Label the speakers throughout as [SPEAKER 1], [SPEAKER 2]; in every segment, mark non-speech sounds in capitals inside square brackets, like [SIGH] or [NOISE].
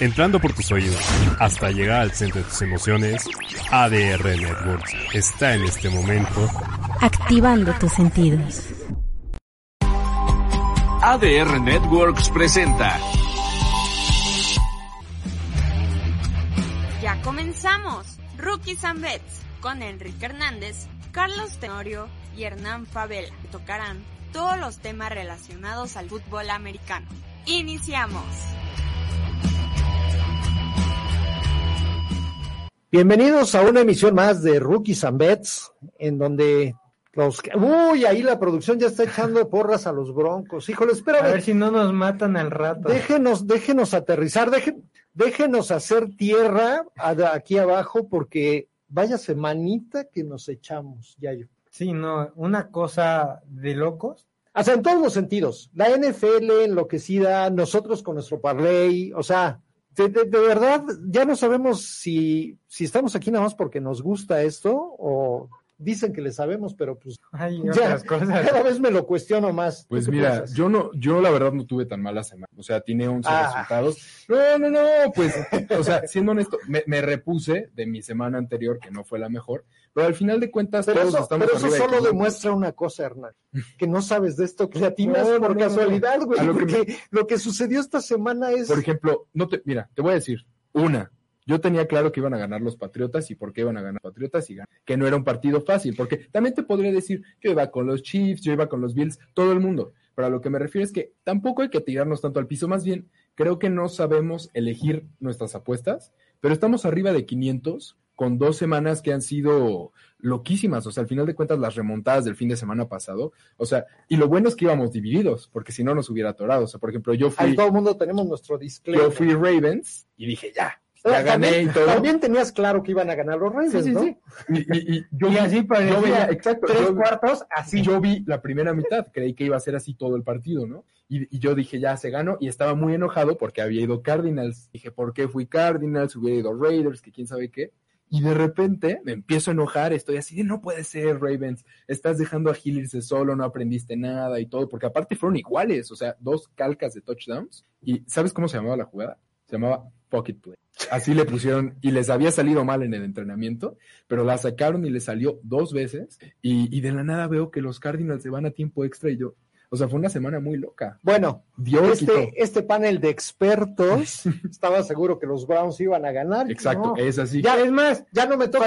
[SPEAKER 1] entrando por tus oídos hasta llegar al centro de tus emociones, ADR Networks está en este momento
[SPEAKER 2] activando tus sentidos.
[SPEAKER 3] ADR Networks presenta.
[SPEAKER 4] Ya comenzamos. Rookies and Bets con Enrique Hernández, Carlos Tenorio y Hernán Favela. Tocarán todos los temas relacionados al fútbol americano. Iniciamos.
[SPEAKER 5] Bienvenidos a una emisión más de Rookies and Bets, en donde los... Uy, ahí la producción ya está echando porras a los broncos. Híjole, espera.
[SPEAKER 6] A ver si no nos matan al rato.
[SPEAKER 5] Déjenos, déjenos aterrizar, dejen, déjenos hacer tierra aquí abajo, porque vaya semanita que nos echamos, ya yo.
[SPEAKER 6] Sí, no, una cosa de locos.
[SPEAKER 5] O sea, en todos los sentidos. La NFL enloquecida, nosotros con nuestro parlay, o sea, de, de, de, verdad, ya no sabemos si, si estamos aquí nada más porque nos gusta esto o dicen que le sabemos, pero pues
[SPEAKER 6] Hay
[SPEAKER 5] ya,
[SPEAKER 6] otras cosas.
[SPEAKER 5] cada vez me lo cuestiono más.
[SPEAKER 7] Pues
[SPEAKER 5] ¿Tú qué
[SPEAKER 7] mira,
[SPEAKER 5] piensas?
[SPEAKER 7] yo no, yo la verdad no tuve tan mala semana. O sea, tiene 11
[SPEAKER 5] Ah.
[SPEAKER 7] resultados. No, no, no, pues, o sea, siendo honesto, me, me repuse de mi semana anterior, que no fue la mejor, pero al final de cuentas
[SPEAKER 5] Pero
[SPEAKER 7] todos
[SPEAKER 5] eso,
[SPEAKER 7] estamos
[SPEAKER 5] pero eso
[SPEAKER 7] arriba
[SPEAKER 5] solo
[SPEAKER 7] 500.
[SPEAKER 5] demuestra una cosa, Hernán, que no sabes de esto, que le atinas
[SPEAKER 7] No,
[SPEAKER 5] por
[SPEAKER 7] no,
[SPEAKER 5] casualidad, güey,
[SPEAKER 7] que
[SPEAKER 5] porque lo que sucedió esta semana es...
[SPEAKER 7] Por ejemplo, no te, mira, te voy a decir, una, yo tenía claro que iban a ganar los Patriotas y por qué iban a ganar los Patriotas y gan- que no era un partido fácil, porque también te podría decir, yo iba con los Chiefs, yo iba con los Bills, todo el mundo, pero a lo que me refiero es que tampoco hay que tirarnos tanto al piso, más bien creo que no sabemos elegir nuestras apuestas, pero estamos arriba de 500 con dos semanas que han sido loquísimas, o sea, al final de cuentas las remontadas del fin de semana pasado, o sea, y lo bueno es que íbamos divididos, porque si no nos hubiera atorado, o sea, por ejemplo, yo fui...
[SPEAKER 5] Ahí todo el mundo tenemos nuestro disclaimer.
[SPEAKER 7] Yo fui Ravens y dije, ya,
[SPEAKER 5] Pero
[SPEAKER 7] ya gané
[SPEAKER 5] también,
[SPEAKER 7] y todo.
[SPEAKER 5] también tenías claro que iban a ganar los Ravens,
[SPEAKER 7] Sí, sí,
[SPEAKER 5] ¿no?
[SPEAKER 7] sí. Y, y- y yo
[SPEAKER 6] Y
[SPEAKER 7] vi-
[SPEAKER 6] así parecía
[SPEAKER 7] yo veía, exacto,
[SPEAKER 6] tres
[SPEAKER 7] yo,
[SPEAKER 6] cuartos, así.
[SPEAKER 7] yo vi la primera mitad, creí que iba a ser así todo el partido, ¿no? Y, y yo dije, ya se ganó, y estaba muy enojado porque había ido Cardinals. Dije, ¿por qué fui Cardinals? Hubiera ido Raiders, que quién sabe qué. Y de repente me empiezo a enojar, estoy así de no puede ser, Ravens, estás dejando a Hill irse solo, no aprendiste nada y todo, porque aparte fueron iguales, o sea, dos calcas de touchdowns. ¿Y sabes cómo se llamaba la jugada? Se llamaba Pocket Play. Así le pusieron, y les había salido mal en el entrenamiento, pero la sacaron y les salió dos veces, y, y de la nada veo que los Cardinals se van a tiempo extra y yo, o sea, fue una semana muy loca.
[SPEAKER 5] Bueno,
[SPEAKER 7] Dios
[SPEAKER 5] este, este panel de expertos [LAUGHS] estaba seguro que los Browns iban a ganar.
[SPEAKER 7] Exacto,
[SPEAKER 5] No,
[SPEAKER 7] es así.
[SPEAKER 5] Ya,
[SPEAKER 6] Es más,
[SPEAKER 5] ya no me toca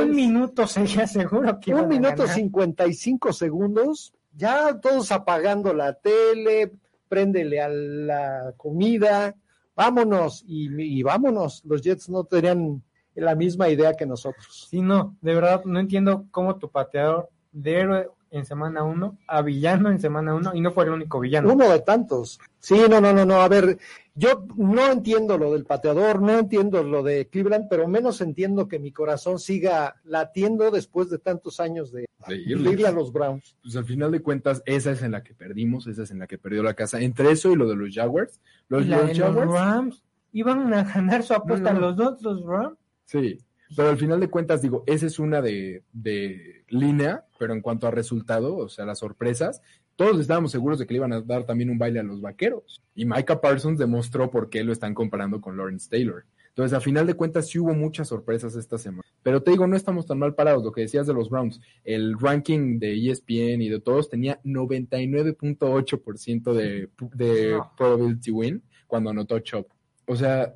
[SPEAKER 6] un minuto, sería seguro que
[SPEAKER 5] un minuto
[SPEAKER 6] ganar.
[SPEAKER 5] 55 segundos, ya todos apagando la tele, préndele a la comida, vámonos, y, y vámonos. Los Jets no tenían la misma idea que nosotros.
[SPEAKER 6] Sí, no, de verdad, no entiendo cómo tu pateador de héroe en semana uno a villano en semana uno y no fue el único villano.
[SPEAKER 5] Uno de tantos. Sí, no, no, no, no. A ver, yo no entiendo lo del pateador, no entiendo lo de Cleveland, pero menos entiendo que mi corazón siga latiendo después de tantos años de
[SPEAKER 7] De irle.
[SPEAKER 5] a los Browns.
[SPEAKER 7] Pues al final de cuentas, esa es en la que perdimos, esa es en la que perdió la casa. Entre eso y lo de los Jaguars, los,
[SPEAKER 6] la
[SPEAKER 7] los
[SPEAKER 6] de los
[SPEAKER 7] Jaguars,
[SPEAKER 6] Rams iban a ganar su apuesta
[SPEAKER 7] No, no.
[SPEAKER 6] los dos, los Rams.
[SPEAKER 7] sí, pero al final de cuentas, digo, esa es una de, de línea, pero en cuanto a resultado, o sea, las sorpresas, todos estábamos seguros de que le iban a dar también un baile a los vaqueros. Y Micah Parsons demostró por qué lo están comparando con Lawrence Taylor. Entonces, a final de cuentas, sí hubo muchas sorpresas esta semana. Pero te digo, no estamos tan mal parados. Lo que decías de los Browns, el ranking de ESPN y de todos tenía 99.8% de, de
[SPEAKER 6] No.
[SPEAKER 7] probability win cuando anotó Chop. O sea,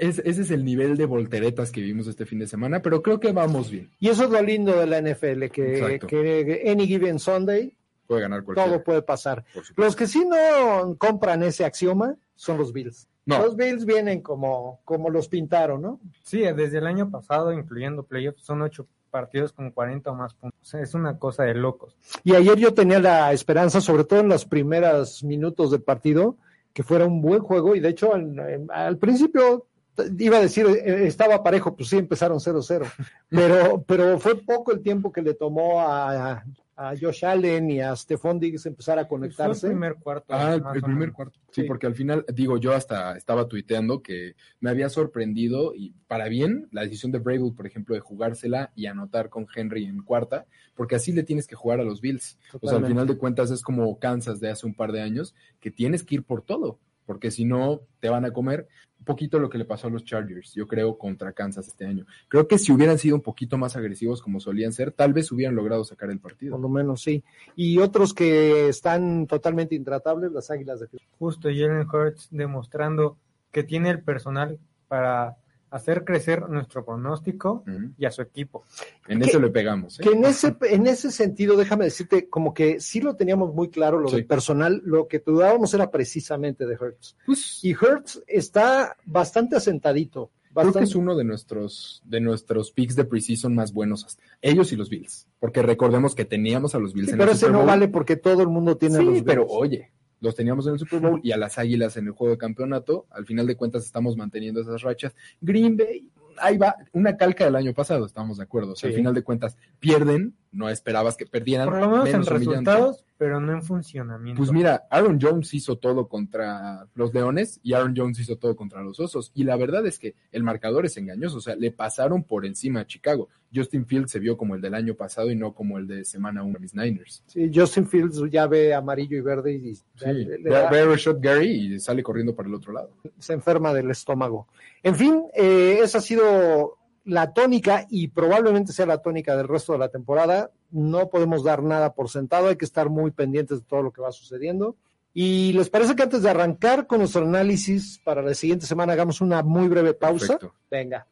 [SPEAKER 7] es- ese es el nivel de volteretas que vimos este fin de semana, pero creo que vamos bien.
[SPEAKER 5] Y eso es lo lindo de la NFL, que, que any given Sunday
[SPEAKER 7] Puede ganar cualquiera.
[SPEAKER 5] todo puede pasar. Los que sí no compran ese axioma son los Bills.
[SPEAKER 7] No,
[SPEAKER 5] Los Bills vienen como, como los pintaron, ¿no?
[SPEAKER 6] Sí, desde el año pasado, incluyendo playoffs, son ocho partidos con 40 o más puntos. Es una cosa de locos.
[SPEAKER 5] Y ayer yo tenía la esperanza, sobre todo en los primeros minutos del partido, que fuera un buen juego. Y de hecho, al principio t- iba a decir, eh, estaba parejo, pues sí, empezaron 0-0. [LAUGHS] Pero, pero fue poco el tiempo que le tomó a, a Josh Allen y a Stephon Diggs empezar a
[SPEAKER 6] Fue el
[SPEAKER 5] conectarse.
[SPEAKER 6] primer cuarto.
[SPEAKER 7] Ah, el, primer cuarto. Sí,
[SPEAKER 5] Sí.
[SPEAKER 7] porque al final, digo, yo hasta estaba tuiteando que me había sorprendido y para bien la decisión de Vrabel, por ejemplo, de jugársela y anotar con Henry en cuarta, porque así le tienes que jugar a los Bills. O sea, al final de cuentas es como Kansas de hace un par de años, que tienes que ir por todo. porque si no, te van a comer un poquito lo que le pasó a los Chargers, yo creo, contra Kansas este año. Creo que si hubieran sido un poquito más agresivos como solían ser, tal vez hubieran logrado sacar el partido.
[SPEAKER 5] Por lo menos sí. Y otros que están totalmente intratables, las Águilas de.
[SPEAKER 6] Justo Jalen Hurts demostrando que tiene el personal para hacer crecer nuestro pronóstico y a su equipo.
[SPEAKER 7] En
[SPEAKER 5] Que-
[SPEAKER 7] eso le pegamos. ¿eh?
[SPEAKER 5] Que en ese, en ese sentido, déjame decirte, como que sí lo teníamos muy claro, lo
[SPEAKER 7] Sí.
[SPEAKER 5] del personal, lo que dudábamos era precisamente de Hertz.
[SPEAKER 7] Pues,
[SPEAKER 5] Y Hertz está bastante asentadito.
[SPEAKER 7] Creo que
[SPEAKER 5] Bastante,
[SPEAKER 7] es uno de nuestros, de nuestros picks de preseason más buenos. hasta- Ellos y los Bills. Porque recordemos que teníamos a los Bills
[SPEAKER 5] Sí,
[SPEAKER 7] en
[SPEAKER 5] pero
[SPEAKER 7] el
[SPEAKER 5] ese
[SPEAKER 7] Super
[SPEAKER 5] no
[SPEAKER 7] Bowl.
[SPEAKER 5] vale porque todo el mundo tiene a
[SPEAKER 7] Sí,
[SPEAKER 5] los
[SPEAKER 7] pero
[SPEAKER 5] Bills.
[SPEAKER 7] oye, los teníamos en el Super Bowl y a las Águilas en el juego de campeonato. Al final de cuentas estamos manteniendo esas rachas. Green Bay, ahí va, una calca del año pasado, estamos de acuerdo. O sea,
[SPEAKER 5] Sí.
[SPEAKER 7] Al final de cuentas pierden, no esperabas que perdieran.
[SPEAKER 6] Por lo menos en
[SPEAKER 7] humillante.
[SPEAKER 6] resultados, pero no en funcionamiento.
[SPEAKER 7] Pues mira, Aaron Jones hizo todo contra los Leones y Aaron Jones hizo todo contra los Osos. Y la verdad es que el marcador es engañoso. O sea, le pasaron por encima a Chicago. Justin Fields se vio como el del año pasado y no como el de semana 1 de mis Niners.
[SPEAKER 5] Sí, Justin Fields ya ve amarillo y verde y
[SPEAKER 7] Sí,
[SPEAKER 5] le- le
[SPEAKER 7] ve
[SPEAKER 5] da-
[SPEAKER 7] ve a Rashad Gary y sale corriendo para el otro lado.
[SPEAKER 5] se enferma del estómago. En fin, eh, esa ha sido la tónica y probablemente sea la tónica del resto de la temporada. No podemos dar nada por sentado, hay que estar muy pendientes de todo lo que va sucediendo. Y les parece que antes de arrancar con nuestro análisis para la siguiente semana hagamos una muy breve pausa.
[SPEAKER 7] Perfecto.
[SPEAKER 5] Venga.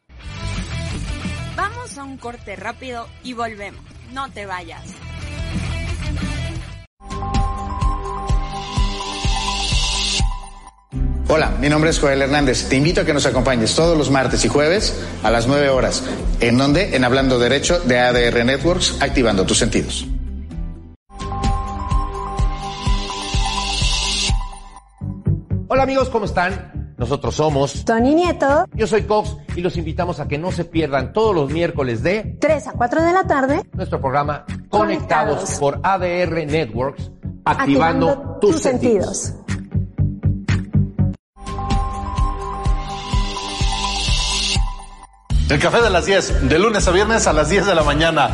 [SPEAKER 4] Vamos a un corte rápido y volvemos. No te vayas.
[SPEAKER 8] Hola, mi nombre es Joel Hernández. Te invito a que nos acompañes todos los martes y jueves a las 9 horas. ¿En donde En Hablando Derecho de ADR Networks, activando tus sentidos.
[SPEAKER 9] Hola amigos, ¿cómo están? Nosotros somos
[SPEAKER 2] Tony Nieto,
[SPEAKER 9] Yo soy Cox y los invitamos a que no se pierdan todos los miércoles de
[SPEAKER 2] 3 a 4 de la tarde,
[SPEAKER 9] nuestro programa Conectados,
[SPEAKER 2] Conectados.
[SPEAKER 9] por ADR Networks, activando, tus, sentidos.
[SPEAKER 10] El café de las 10, de lunes a viernes a las 10 de la mañana.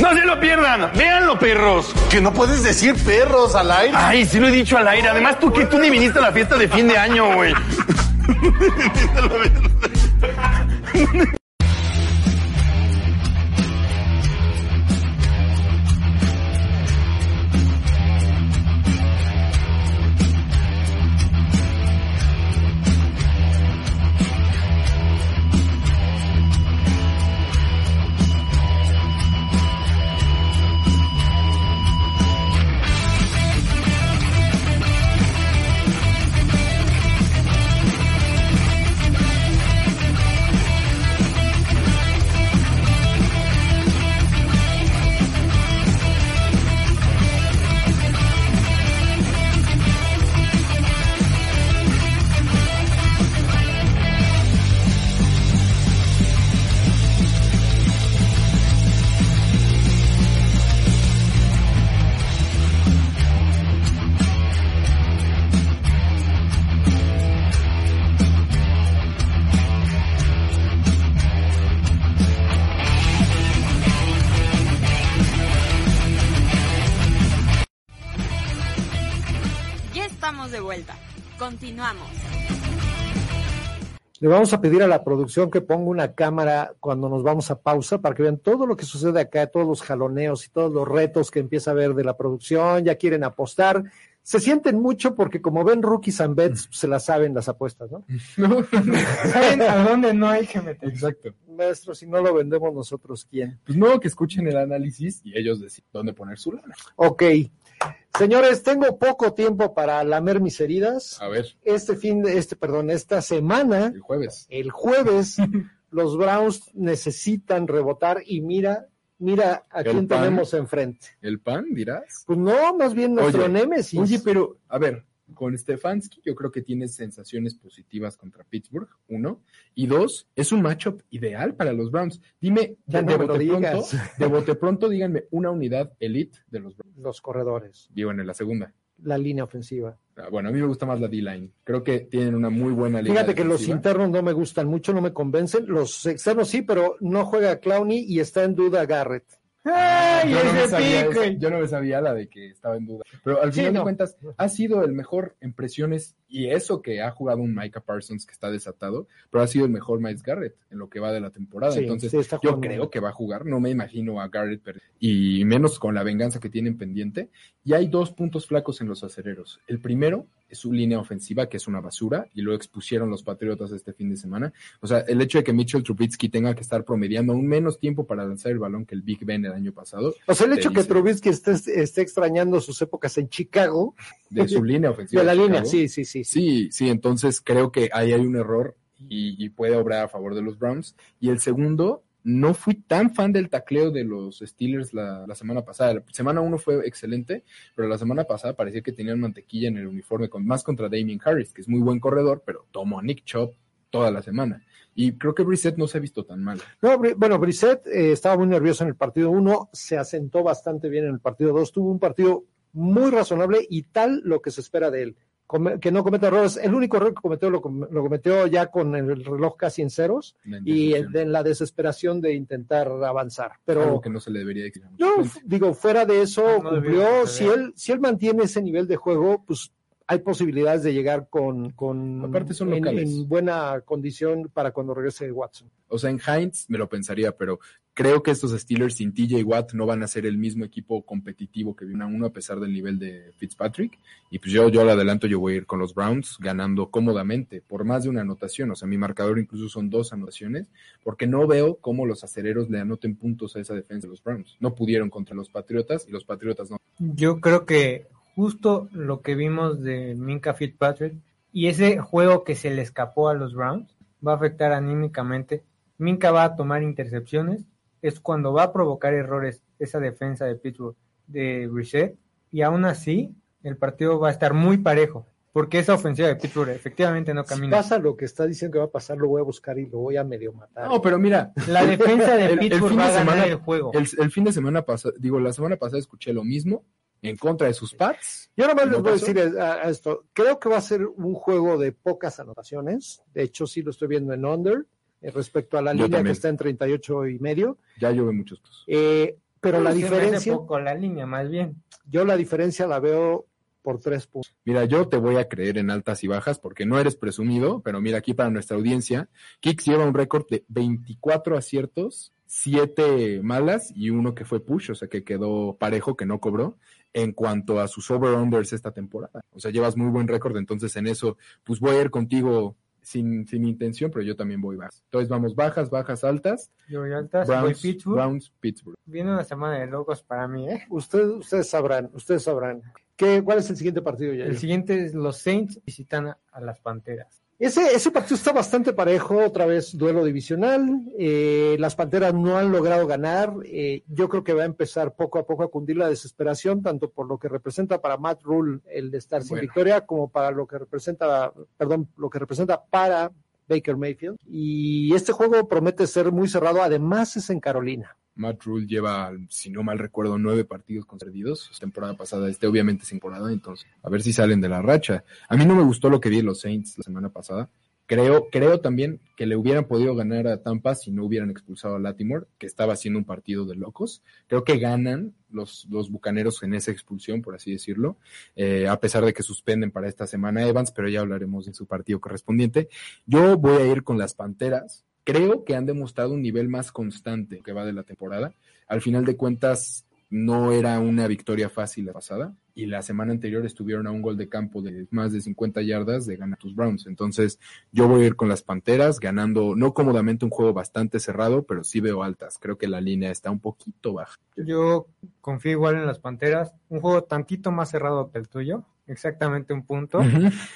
[SPEAKER 11] No se lo pierdan, véanlo, perros.
[SPEAKER 10] Que no puedes decir perros al aire.
[SPEAKER 11] Ay, sí lo he dicho al aire. Además, tú que tú ni viniste a la fiesta de fin de año, güey. [LAUGHS]
[SPEAKER 5] Le vamos a pedir a la producción que ponga una cámara cuando nos vamos a pausa para que vean todo lo que sucede acá, todos los jaloneos y todos los retos que empieza a ver de la producción, ya quieren apostar. Se sienten mucho porque como ven rookies and bets, se las saben las apuestas, [LAUGHS] ¿no?
[SPEAKER 6] ¿Saben a dónde no hay que meter?
[SPEAKER 7] Exacto.
[SPEAKER 5] Maestro, si no lo vendemos nosotros, ¿quién?
[SPEAKER 7] Pues no, que escuchen el análisis y ellos deciden dónde poner su lana.
[SPEAKER 5] Ok. Señores, tengo poco tiempo para lamer mis heridas.
[SPEAKER 7] A ver,
[SPEAKER 5] Este fin de, este, perdón, esta semana,
[SPEAKER 7] el jueves.
[SPEAKER 5] el jueves, [LAUGHS] los Browns necesitan rebotar y mira, mira a quién
[SPEAKER 7] pan.
[SPEAKER 5] tenemos enfrente.
[SPEAKER 7] ¿El pan, dirás?
[SPEAKER 5] Pues no, más bien nuestro
[SPEAKER 7] Oye,
[SPEAKER 5] némesis.
[SPEAKER 7] Oye, pero, a ver, con Stefanski yo creo que tiene sensaciones positivas contra Pittsburgh, uno. Y dos, es un matchup ideal para los Browns. Dime,
[SPEAKER 5] Ya
[SPEAKER 7] de,
[SPEAKER 5] no
[SPEAKER 7] bote pronto, de bote pronto, díganme una unidad elite de los Browns.
[SPEAKER 5] Los corredores,
[SPEAKER 7] Digo, en la segunda.
[SPEAKER 5] la línea ofensiva.
[SPEAKER 7] Ah, Bueno, a mí me gusta más la D-line. Creo que tienen una muy buena línea
[SPEAKER 5] Fíjate que los internos no me gustan mucho, no me convencen. Los externos sí, pero no juega Clowney y está en duda Garrett.
[SPEAKER 6] ¡Ay,
[SPEAKER 7] yo, no me sabía
[SPEAKER 6] pico!
[SPEAKER 7] esa- yo no me sabía la de que estaba en duda. Pero al
[SPEAKER 5] Sí,
[SPEAKER 7] final de cuentas, ha sido el mejor en presiones y eso que ha jugado un Micah Parsons que está desatado, pero ha sido el mejor Miles Garrett en lo que va de la temporada.
[SPEAKER 5] Sí,
[SPEAKER 7] Entonces,
[SPEAKER 5] sí,
[SPEAKER 7] yo creo que va a jugar. No me imagino a Garrett per- y menos con la venganza que tienen pendiente. Y hay dos puntos flacos en los acereros. El primero su línea ofensiva, que es una basura, y lo expusieron los Patriotas este fin de semana. O sea, el hecho de que Mitchell Trubisky tenga que estar promediando aún menos tiempo para lanzar el balón que el Big Ben el año pasado,
[SPEAKER 5] O sea, el hecho que
[SPEAKER 7] dice
[SPEAKER 5] Trubisky esté, esté extrañando sus épocas en Chicago,
[SPEAKER 7] de su línea ofensiva.
[SPEAKER 5] de la línea, sí, sí, sí.
[SPEAKER 7] Sí, sí, entonces creo que ahí hay un error y, y puede obrar a favor de los Browns. Y el segundo, no fui tan fan del tacleo de los Steelers la, semana pasada. La semana uno fue excelente, pero la semana pasada parecía que tenían mantequilla en el uniforme, con, más contra Damien Harris, que es muy buen corredor, pero tomó a Nick Chop toda la semana. Y creo que Brissett no se ha visto tan mal.
[SPEAKER 5] No, bueno, Brissett eh, estaba muy nervioso en el partido 1, se asentó bastante bien en el partido 2, tuvo un partido muy razonable y tal lo que se espera de él. Que no cometa errores. El único error que cometió lo, com- lo cometió ya con el reloj casi en ceros y en, la desesperación de intentar avanzar. Pero
[SPEAKER 7] Algo que no se le debería exigir.
[SPEAKER 5] No, digo, fuera de eso,
[SPEAKER 6] No, no debió
[SPEAKER 5] cumplió. Si él, si él mantiene ese nivel de juego, pues hay posibilidades de llegar con, con
[SPEAKER 7] Aparte son
[SPEAKER 5] en,
[SPEAKER 7] locales.
[SPEAKER 5] en buena condición para cuando regrese Watson.
[SPEAKER 7] O sea, en Heinz me lo pensaría, pero creo que estos Steelers sin TJ Watt no van a ser el mismo equipo competitivo que viene a uno a pesar del nivel de Fitzpatrick. Y pues yo, yo al adelanto, yo voy a ir con los Browns ganando cómodamente por más de una anotación. O sea, mi marcador incluso son dos anotaciones, porque no veo cómo los acereros le anoten puntos a esa defensa de los Browns. No pudieron contra los Patriotas y los Patriotas no.
[SPEAKER 6] Yo creo que justo lo que vimos de Minka Fitzpatrick y ese juego que se le escapó a los Browns va a afectar anímicamente. Minka va a tomar intercepciones, es cuando va a provocar errores esa defensa de Pittsburgh de Reset y aún así el partido va a estar muy parejo porque esa ofensiva de Pittsburgh efectivamente no
[SPEAKER 5] Si
[SPEAKER 6] camina.
[SPEAKER 5] pasa lo que está diciendo que va a pasar, lo voy a buscar y lo voy a medio matar.
[SPEAKER 7] No, pero mira,
[SPEAKER 6] La defensa de
[SPEAKER 7] el, el
[SPEAKER 6] Pittsburgh
[SPEAKER 7] fin
[SPEAKER 6] va
[SPEAKER 7] de
[SPEAKER 6] a ganar
[SPEAKER 7] semana,
[SPEAKER 6] el juego.
[SPEAKER 7] el, el fin de semana pasado, digo, la semana pasada escuché lo mismo en contra de sus Pats.
[SPEAKER 5] Yo nomás les
[SPEAKER 7] ¿No
[SPEAKER 5] voy a decir a, a esto. Creo que va a ser un juego de pocas anotaciones. De hecho, sí lo estoy viendo en under eh, respecto a la
[SPEAKER 7] Yo
[SPEAKER 5] línea
[SPEAKER 7] también.
[SPEAKER 5] que está en 38 y medio.
[SPEAKER 7] Ya llueve muchos casos.
[SPEAKER 5] Eh, pero la diferencia,
[SPEAKER 6] poco la línea más bien.
[SPEAKER 5] yo la diferencia la veo por tres puntos.
[SPEAKER 7] Mira, yo te voy a creer en altas y bajas porque no eres presumido, pero mira aquí para nuestra audiencia, Kicks lleva un récord de 24 aciertos, 7 malas y uno que fue push, o sea que quedó parejo, que no cobró, en cuanto a sus over-unders esta temporada. O sea, llevas muy buen récord, entonces en eso, pues voy a ir contigo sin, sin intención, pero yo también voy bajas. Entonces vamos bajas, bajas, altas,
[SPEAKER 6] Yo voy altas, voy
[SPEAKER 7] Browns,
[SPEAKER 6] Pittsburgh.
[SPEAKER 7] Browns, Pittsburgh.
[SPEAKER 6] Viene una semana de locos para mí, ¿eh?
[SPEAKER 5] Ustedes, ustedes sabrán, ustedes sabrán. ¿Qué, ¿Cuál es el siguiente partido, ya?
[SPEAKER 6] El siguiente es los Saints visitan a las Panteras.
[SPEAKER 5] Ese, ese partido está bastante parejo, otra vez duelo divisional. Eh, las Panteras no han logrado ganar. Eh, yo creo que va a empezar poco a poco a cundir la desesperación, tanto por lo que representa para Matt Rule el de estar sin
[SPEAKER 7] Bueno.
[SPEAKER 5] victoria, como para lo que representa, perdón, lo que representa para Baker Mayfield. Y este juego promete ser muy cerrado. Además es en Carolina.
[SPEAKER 7] Matt Rule lleva, si no mal recuerdo, nueve partidos concedidos. Temporada pasada, este obviamente es temporada, entonces a ver si salen de la racha. A mí no me gustó lo que vi de los Saints la semana pasada. Creo, creo también que le hubieran podido ganar a Tampa si no hubieran expulsado a Latimore, que estaba haciendo un partido de locos. Creo que ganan los, los bucaneros en esa expulsión, por así decirlo, eh, a pesar de que suspenden para esta semana Evans, pero ya hablaremos de su partido correspondiente. Yo voy a ir con las Panteras. Creo que han demostrado un nivel más constante que va de la temporada. Al final de cuentas, no era una victoria fácil la pasada. Y la semana anterior estuvieron a un gol de campo de más de 50 yardas de ganar tus Browns. Entonces, yo voy a ir con las Panteras, ganando no cómodamente un juego bastante cerrado, pero sí veo altas. Creo que la línea está un poquito baja.
[SPEAKER 6] Yo confío igual en las Panteras. Un juego tantito más cerrado que el tuyo, exactamente un punto,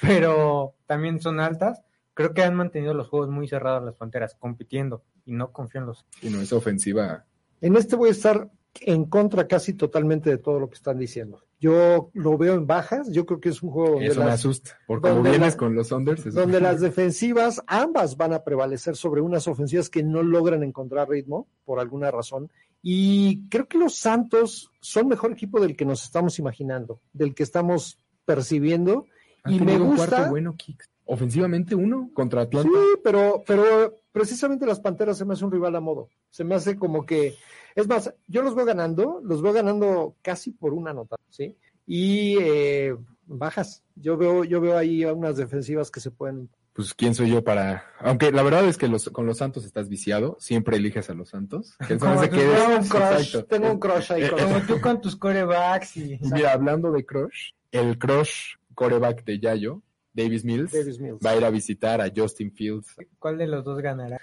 [SPEAKER 6] pero también son altas. Creo que han mantenido los juegos muy cerrados las Panteras, compitiendo, y no confío en los...
[SPEAKER 7] Y no, esa ofensiva.
[SPEAKER 5] En este voy a estar en contra casi totalmente de todo lo que están diciendo. Yo lo veo en bajas. Yo creo que es un juego donde
[SPEAKER 7] Eso me
[SPEAKER 5] las-
[SPEAKER 7] asusta. Porque como vienes
[SPEAKER 5] la-
[SPEAKER 7] con los Unders,
[SPEAKER 5] donde las defensivas ambas van a prevalecer sobre unas ofensivas que no logran encontrar ritmo por alguna razón. Y creo que los Santos son mejor equipo del que nos estamos imaginando, del que estamos percibiendo.
[SPEAKER 7] Han
[SPEAKER 5] y me gusta.
[SPEAKER 7] cuarto bueno, Kicks. Ofensivamente uno contra Atlanta.
[SPEAKER 5] Sí, pero, pero, precisamente las Panteras se me hace un rival a modo. Se me hace como que, es más, yo los veo ganando, los veo ganando casi por una nota, ¿sí? Y eh, bajas. Yo veo, yo veo ahí unas defensivas que se pueden
[SPEAKER 7] pues quién soy yo para. Aunque la verdad es que los, con los Santos estás viciado, siempre eliges a los Santos. Que
[SPEAKER 6] Como
[SPEAKER 7] que
[SPEAKER 6] tú,
[SPEAKER 7] eres-
[SPEAKER 6] tengo un [LAUGHS] crush,
[SPEAKER 5] tengo un crush ahí con
[SPEAKER 6] Como tú con tus corebacks y...
[SPEAKER 7] Y Mira, hablando de crush, el crush coreback de Yayo, Davis Mills,
[SPEAKER 5] Davis Mills.
[SPEAKER 7] va a ir a visitar a Justin Fields.
[SPEAKER 6] ¿Cuál de los dos ganará?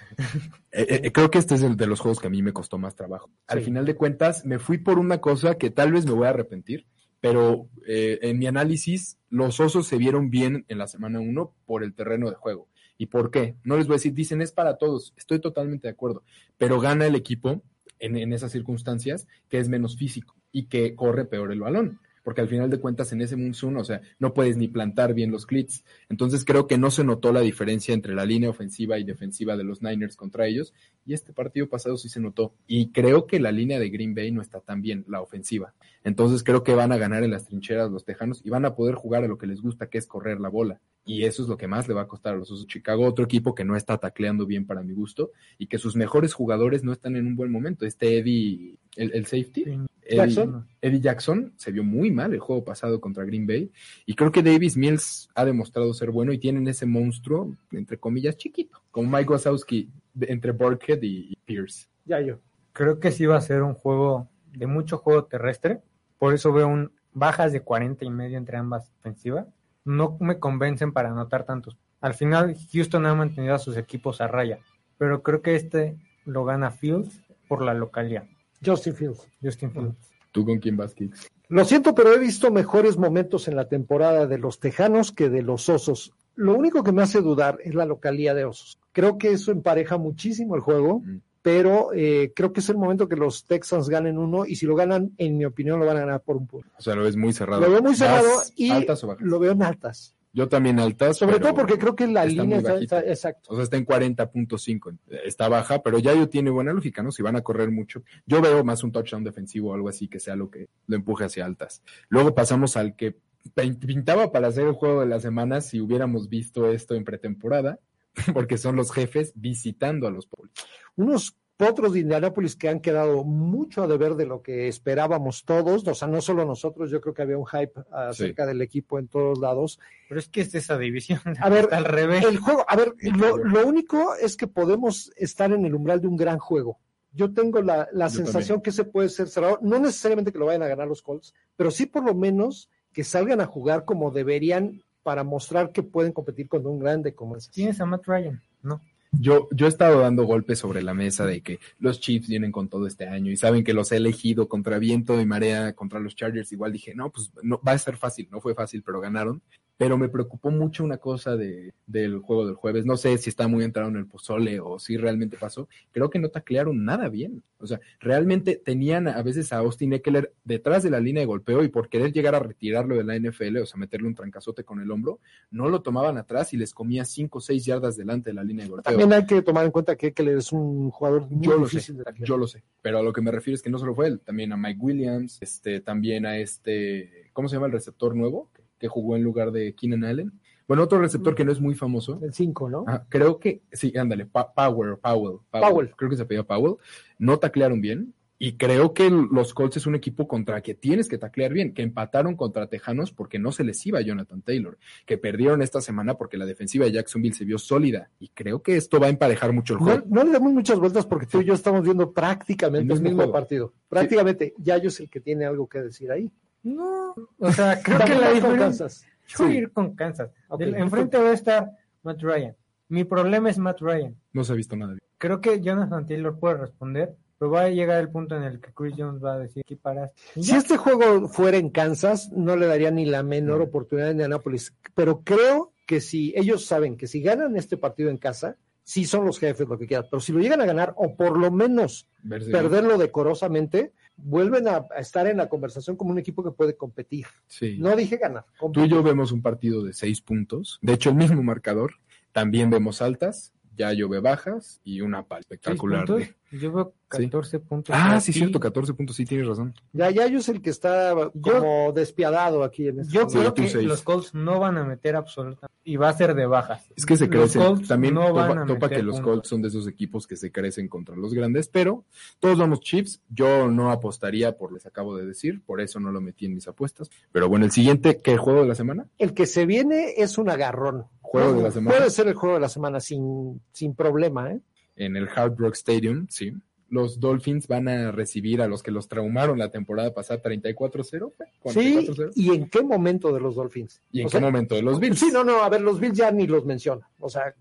[SPEAKER 7] Eh, eh, creo que este es el de los juegos que a mí me costó más trabajo. Al final de cuentas, me fui por una cosa que tal vez me voy a arrepentir, pero eh, en mi análisis, los osos se vieron bien en la semana 1 por el terreno de juego. ¿Y por qué? No les voy a decir, dicen es para todos, estoy totalmente de acuerdo, pero gana el equipo en, en esas circunstancias que es menos físico y que corre peor el balón. Porque al final de cuentas en ese monsoon, o sea, no puedes ni plantar bien los clits. Entonces creo que no se notó la diferencia entre la línea ofensiva y defensiva de los Niners contra ellos. Y este partido pasado sí se notó. Y creo que la línea de Green Bay no está tan bien, la ofensiva. Entonces creo que van a ganar en las trincheras los Tejanos y van a poder jugar a lo que les gusta, que es correr la bola. Y eso es lo que más le va a costar a los Osos Chicago, otro equipo que no está tacleando bien para mi gusto y que sus mejores jugadores no están en un buen momento. Este Eddie, el, safety,
[SPEAKER 5] Jackson.
[SPEAKER 7] Eddie Jackson se vio muy mal el juego pasado contra Green Bay y creo que Davis Mills ha demostrado ser bueno y tienen ese monstruo, entre comillas, chiquito, como Mike Wazowski de- entre Burkhead y, y Pierce.
[SPEAKER 5] Ya yo.
[SPEAKER 6] Creo que sí va a ser un juego de mucho juego terrestre. Por eso veo un bajas de 40 y medio entre ambas ofensivas. No me convencen para anotar tantos. Al final, Houston ha mantenido a sus equipos a raya. Pero creo que este lo gana Fields por la localidad.
[SPEAKER 5] Justin Fields.
[SPEAKER 6] Justin Fields.
[SPEAKER 7] ¿Tú con quién vas, Kicks?
[SPEAKER 5] Lo siento, pero he visto mejores momentos en la temporada de los Tejanos que de los Osos. Lo único que me hace dudar es la localidad de Osos. Creo que eso empareja muchísimo el juego,
[SPEAKER 7] Mm.
[SPEAKER 5] pero eh, creo que es el momento que los Texans ganen uno y si lo ganan, en mi opinión, lo van a ganar por un punto.
[SPEAKER 7] O sea, lo ves muy cerrado.
[SPEAKER 5] Lo veo muy cerrado
[SPEAKER 7] ¿Vas
[SPEAKER 5] y
[SPEAKER 7] altas o bajas?
[SPEAKER 5] lo veo en altas.
[SPEAKER 7] Yo también altas.
[SPEAKER 5] Sobre todo porque creo que la
[SPEAKER 7] está
[SPEAKER 5] línea está, está- exacto.
[SPEAKER 7] O sea, está en 40.5. Está baja, pero Yayo tiene buena lógica, ¿no? Si van a correr mucho. Yo veo más un touchdown defensivo o algo así que sea lo que lo empuje hacia altas. Luego pasamos al que pin- pintaba para hacer el juego de la semana si hubiéramos visto esto en pretemporada, [LAUGHS] porque son los jefes visitando a los Paul.
[SPEAKER 5] Unos potros de Indianápolis que han quedado mucho a deber de lo que esperábamos todos, o sea, no solo nosotros, yo creo que había un hype acerca del equipo en todos lados.
[SPEAKER 6] Pero es que es de esa división. [LAUGHS]
[SPEAKER 5] A ver,
[SPEAKER 6] al revés.
[SPEAKER 5] El juego, a ver, lo, lo único es que podemos estar en el umbral de un gran juego. Yo tengo la, la
[SPEAKER 7] Yo
[SPEAKER 5] sensación que ese puede ser cerrado, no necesariamente que lo vayan a ganar los Colts, pero sí por lo menos que salgan a jugar como deberían para mostrar que pueden competir con un grande como ese.
[SPEAKER 6] Tienes a Matt Ryan, ¿no?
[SPEAKER 7] Yo, yo he estado dando golpes sobre la mesa de que los Chiefs vienen con todo este año y saben que los he elegido contra viento y marea contra los Chargers. Igual dije, no, pues no, va a ser fácil. No fue fácil, pero ganaron. Pero me preocupó mucho una cosa de, del juego del jueves. No sé si está muy entrado en el pozole o si realmente pasó. Creo que no taclearon nada bien. O sea, realmente tenían a veces a Austin Eckler detrás de la línea de golpeo y por querer llegar a retirarlo de la NFL, o sea, meterle un trancazote con el hombro, no lo tomaban atrás y les comía 5 o 6 yardas delante de la línea de golpeo.
[SPEAKER 5] También hay que tomar en cuenta que Eckler es un jugador muy
[SPEAKER 7] Yo lo sé,
[SPEAKER 5] difícil de taclear.
[SPEAKER 7] yo lo sé, pero a lo que me refiero es que no solo fue él, también a Mike Williams, este, también a este, ¿cómo se llama el receptor nuevo? Que, jugó en lugar de Keenan Allen. Bueno, otro receptor que no es muy famoso.
[SPEAKER 5] El 5, ¿no?
[SPEAKER 7] Ah, creo que, sí, ándale, Pa- Power, Powell,
[SPEAKER 5] Powell.
[SPEAKER 7] creo que se pedía Powell, no taclearon bien. Y creo que los Colts es un equipo contra que tienes que taclear bien, que empataron contra Tejanos porque no se les iba Jonathan Taylor, que perdieron esta semana porque la defensiva de Jacksonville se vio sólida. Y creo que esto va a emparejar mucho el juego.
[SPEAKER 5] no le damos muchas vueltas porque tú y yo estamos viendo prácticamente
[SPEAKER 7] El
[SPEAKER 5] el
[SPEAKER 7] mismo
[SPEAKER 5] partido. Prácticamente, Yayo es el que tiene algo que decir ahí.
[SPEAKER 6] No, o sea, [LAUGHS] creo que la
[SPEAKER 5] con
[SPEAKER 6] diferencia.
[SPEAKER 5] Kansas.
[SPEAKER 6] Yo voy a ir con Kansas. Del- enfrente va a estar Matt Ryan. Mi problema es Matt Ryan.
[SPEAKER 7] No se ha visto nada bien.
[SPEAKER 6] Creo que Jonathan Taylor puede responder, pero va a llegar el punto en el que Chris Jones va a decir aquí paraste. Y
[SPEAKER 5] Si este juego fuera en Kansas, no le daría ni la menor
[SPEAKER 7] No.
[SPEAKER 5] oportunidad a Indianapolis. Pero creo que si ellos saben que si ganan este partido en casa, sí son los jefes lo que quieran. Pero si lo llegan a ganar, o por lo menos
[SPEAKER 7] Verse-
[SPEAKER 5] perderlo decorosamente, vuelven a, a estar en la conversación como un equipo que puede competir.
[SPEAKER 7] Sí.
[SPEAKER 5] No dije ganar.
[SPEAKER 7] Tú y yo vemos un partido de seis puntos. De hecho, el mismo marcador. También vemos altas. ya ve bajas y una pal espectacular. de-
[SPEAKER 6] Yo veo
[SPEAKER 7] Sí.
[SPEAKER 6] 14 puntos.
[SPEAKER 7] Ah, sí, cierto, 14 puntos, sí, tienes razón.
[SPEAKER 5] Ya, ya yo es el que está como despiadado aquí en este
[SPEAKER 6] Yo
[SPEAKER 5] momento.
[SPEAKER 6] creo que
[SPEAKER 7] seis.
[SPEAKER 6] los Colts no van a meter absolutamente. Y va a ser de bajas.
[SPEAKER 7] Es que se
[SPEAKER 6] Los
[SPEAKER 7] crecen.
[SPEAKER 6] Colts
[SPEAKER 7] También
[SPEAKER 6] no van
[SPEAKER 7] topa,
[SPEAKER 6] a
[SPEAKER 7] topa
[SPEAKER 6] meter
[SPEAKER 7] que los
[SPEAKER 6] puntos.
[SPEAKER 7] Colts son de esos equipos que se crecen contra los grandes, pero todos vamos Chiefs. Yo no apostaría por les acabo de decir, por eso no lo metí en mis apuestas. Pero bueno, el siguiente, ¿qué juego de la semana?
[SPEAKER 5] El que se viene es un agarrón.
[SPEAKER 7] Juego de la semana.
[SPEAKER 5] Puede ser el juego de la semana sin, sin problema, ¿eh?
[SPEAKER 7] En el Hard Rock Stadium, sí. Los Dolphins van a recibir a los que los traumaron la temporada pasada 34-0. ¿fue?
[SPEAKER 5] Sí,
[SPEAKER 7] 44-0.
[SPEAKER 5] ¿y en qué momento de los Dolphins?
[SPEAKER 7] ¿Y en
[SPEAKER 5] O
[SPEAKER 7] qué
[SPEAKER 5] sea,
[SPEAKER 7] momento de los Bills?
[SPEAKER 5] Sí, no, no, a ver, los Bills ya ni los menciona. O sea,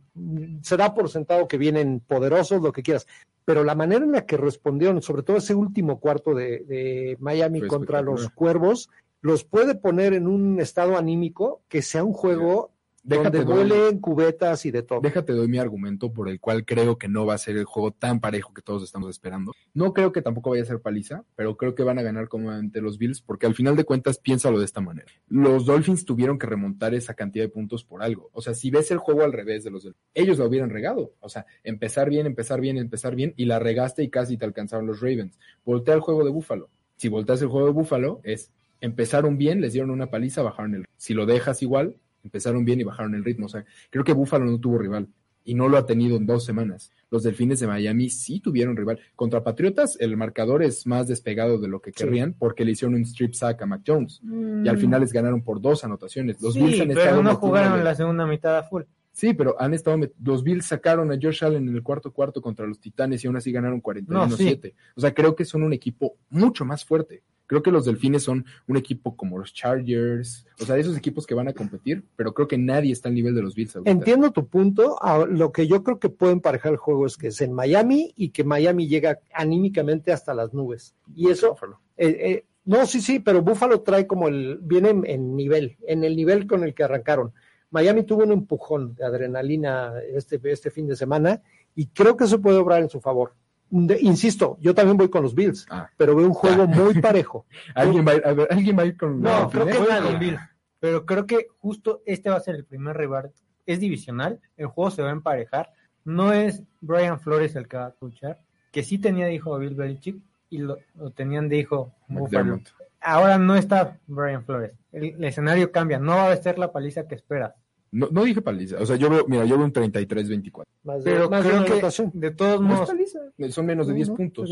[SPEAKER 5] se da por sentado que vienen poderosos, lo que quieras. Pero la manera en la que respondieron, sobre todo ese último cuarto de, de Miami contra los. Cuervos, los puede poner en un estado anímico que sea un juego
[SPEAKER 7] Déjate
[SPEAKER 5] donde vuelen cubetas y de todo.
[SPEAKER 7] Déjate doy mi argumento por el cual creo que no va a ser el juego tan parejo que todos estamos esperando. No creo que tampoco vaya a ser paliza, pero creo que van a ganar cómodamente los Bills, porque al final de cuentas piénsalo de esta manera. Los Dolphins tuvieron que remontar esa cantidad de puntos por algo. O sea, si ves el juego al revés de los Dolphins, ellos lo hubieran regado. O sea, empezar bien, empezar bien, empezar bien, y la regaste y casi te alcanzaron los Ravens. Voltea el juego de Búfalo. Si volteas el juego de Búfalo, es empezaron bien, les dieron una paliza, bajaron el. Si lo dejas igual, empezaron bien y bajaron el ritmo. O sea, creo que Búfalo no tuvo rival y no lo ha tenido en dos semanas. Los Delfines de Miami sí tuvieron rival. Contra Patriotas, el marcador es más despegado de lo que querrían porque le hicieron un strip sack a Mac Jones y al final les ganaron por dos anotaciones. Los
[SPEAKER 6] Sí, pero no jugaron la segunda mitad a full.
[SPEAKER 7] Sí, pero han estado. met- Los Bills sacaron a Josh Allen en el cuarto cuarto contra los Titanes y aún así ganaron 41-7. O sea, creo que son un equipo mucho más fuerte. Creo que los Delfines son un equipo como los Chargers, o sea, de esos equipos que van a competir, pero creo que nadie está al nivel de los Bills. ahorita.
[SPEAKER 5] Entiendo tu punto. a- Lo que yo creo que puede emparejar el juego es que es en Miami y que Miami llega anímicamente hasta las nubes. Y eso, eh, eh, no, sí, sí, pero Buffalo trae como el, viene en, en nivel, en el nivel con el que arrancaron. Miami tuvo un empujón de adrenalina este, este fin de semana y creo que eso puede obrar en su favor. De- insisto, yo también voy con los Bills,
[SPEAKER 7] Ah.
[SPEAKER 5] pero veo un juego [LAUGHS] muy parejo.
[SPEAKER 7] ¿Alguien va, a ir, a ver, ¿Alguien va a ir con
[SPEAKER 5] No,
[SPEAKER 7] los
[SPEAKER 5] creo que nadie.
[SPEAKER 6] Bill. Pero creo que justo este va a ser el primer rival. Es divisional, el juego se va a emparejar. No es Brian Flores el que va a luchar, que sí tenía de hijo a Bill Belichick y lo, lo tenían de hijo Buffalo. Ahora no está Brian Flores. El, el escenario cambia, no va a ser la paliza que esperas.
[SPEAKER 7] No, no dije paliza, o sea, yo veo, mira, yo veo un 33-24.
[SPEAKER 5] Más de,
[SPEAKER 6] Pero
[SPEAKER 5] más de
[SPEAKER 6] creo
[SPEAKER 5] una
[SPEAKER 6] que de todos modos,
[SPEAKER 7] paliza, son menos de
[SPEAKER 5] No,
[SPEAKER 7] 10
[SPEAKER 5] no,
[SPEAKER 7] puntos.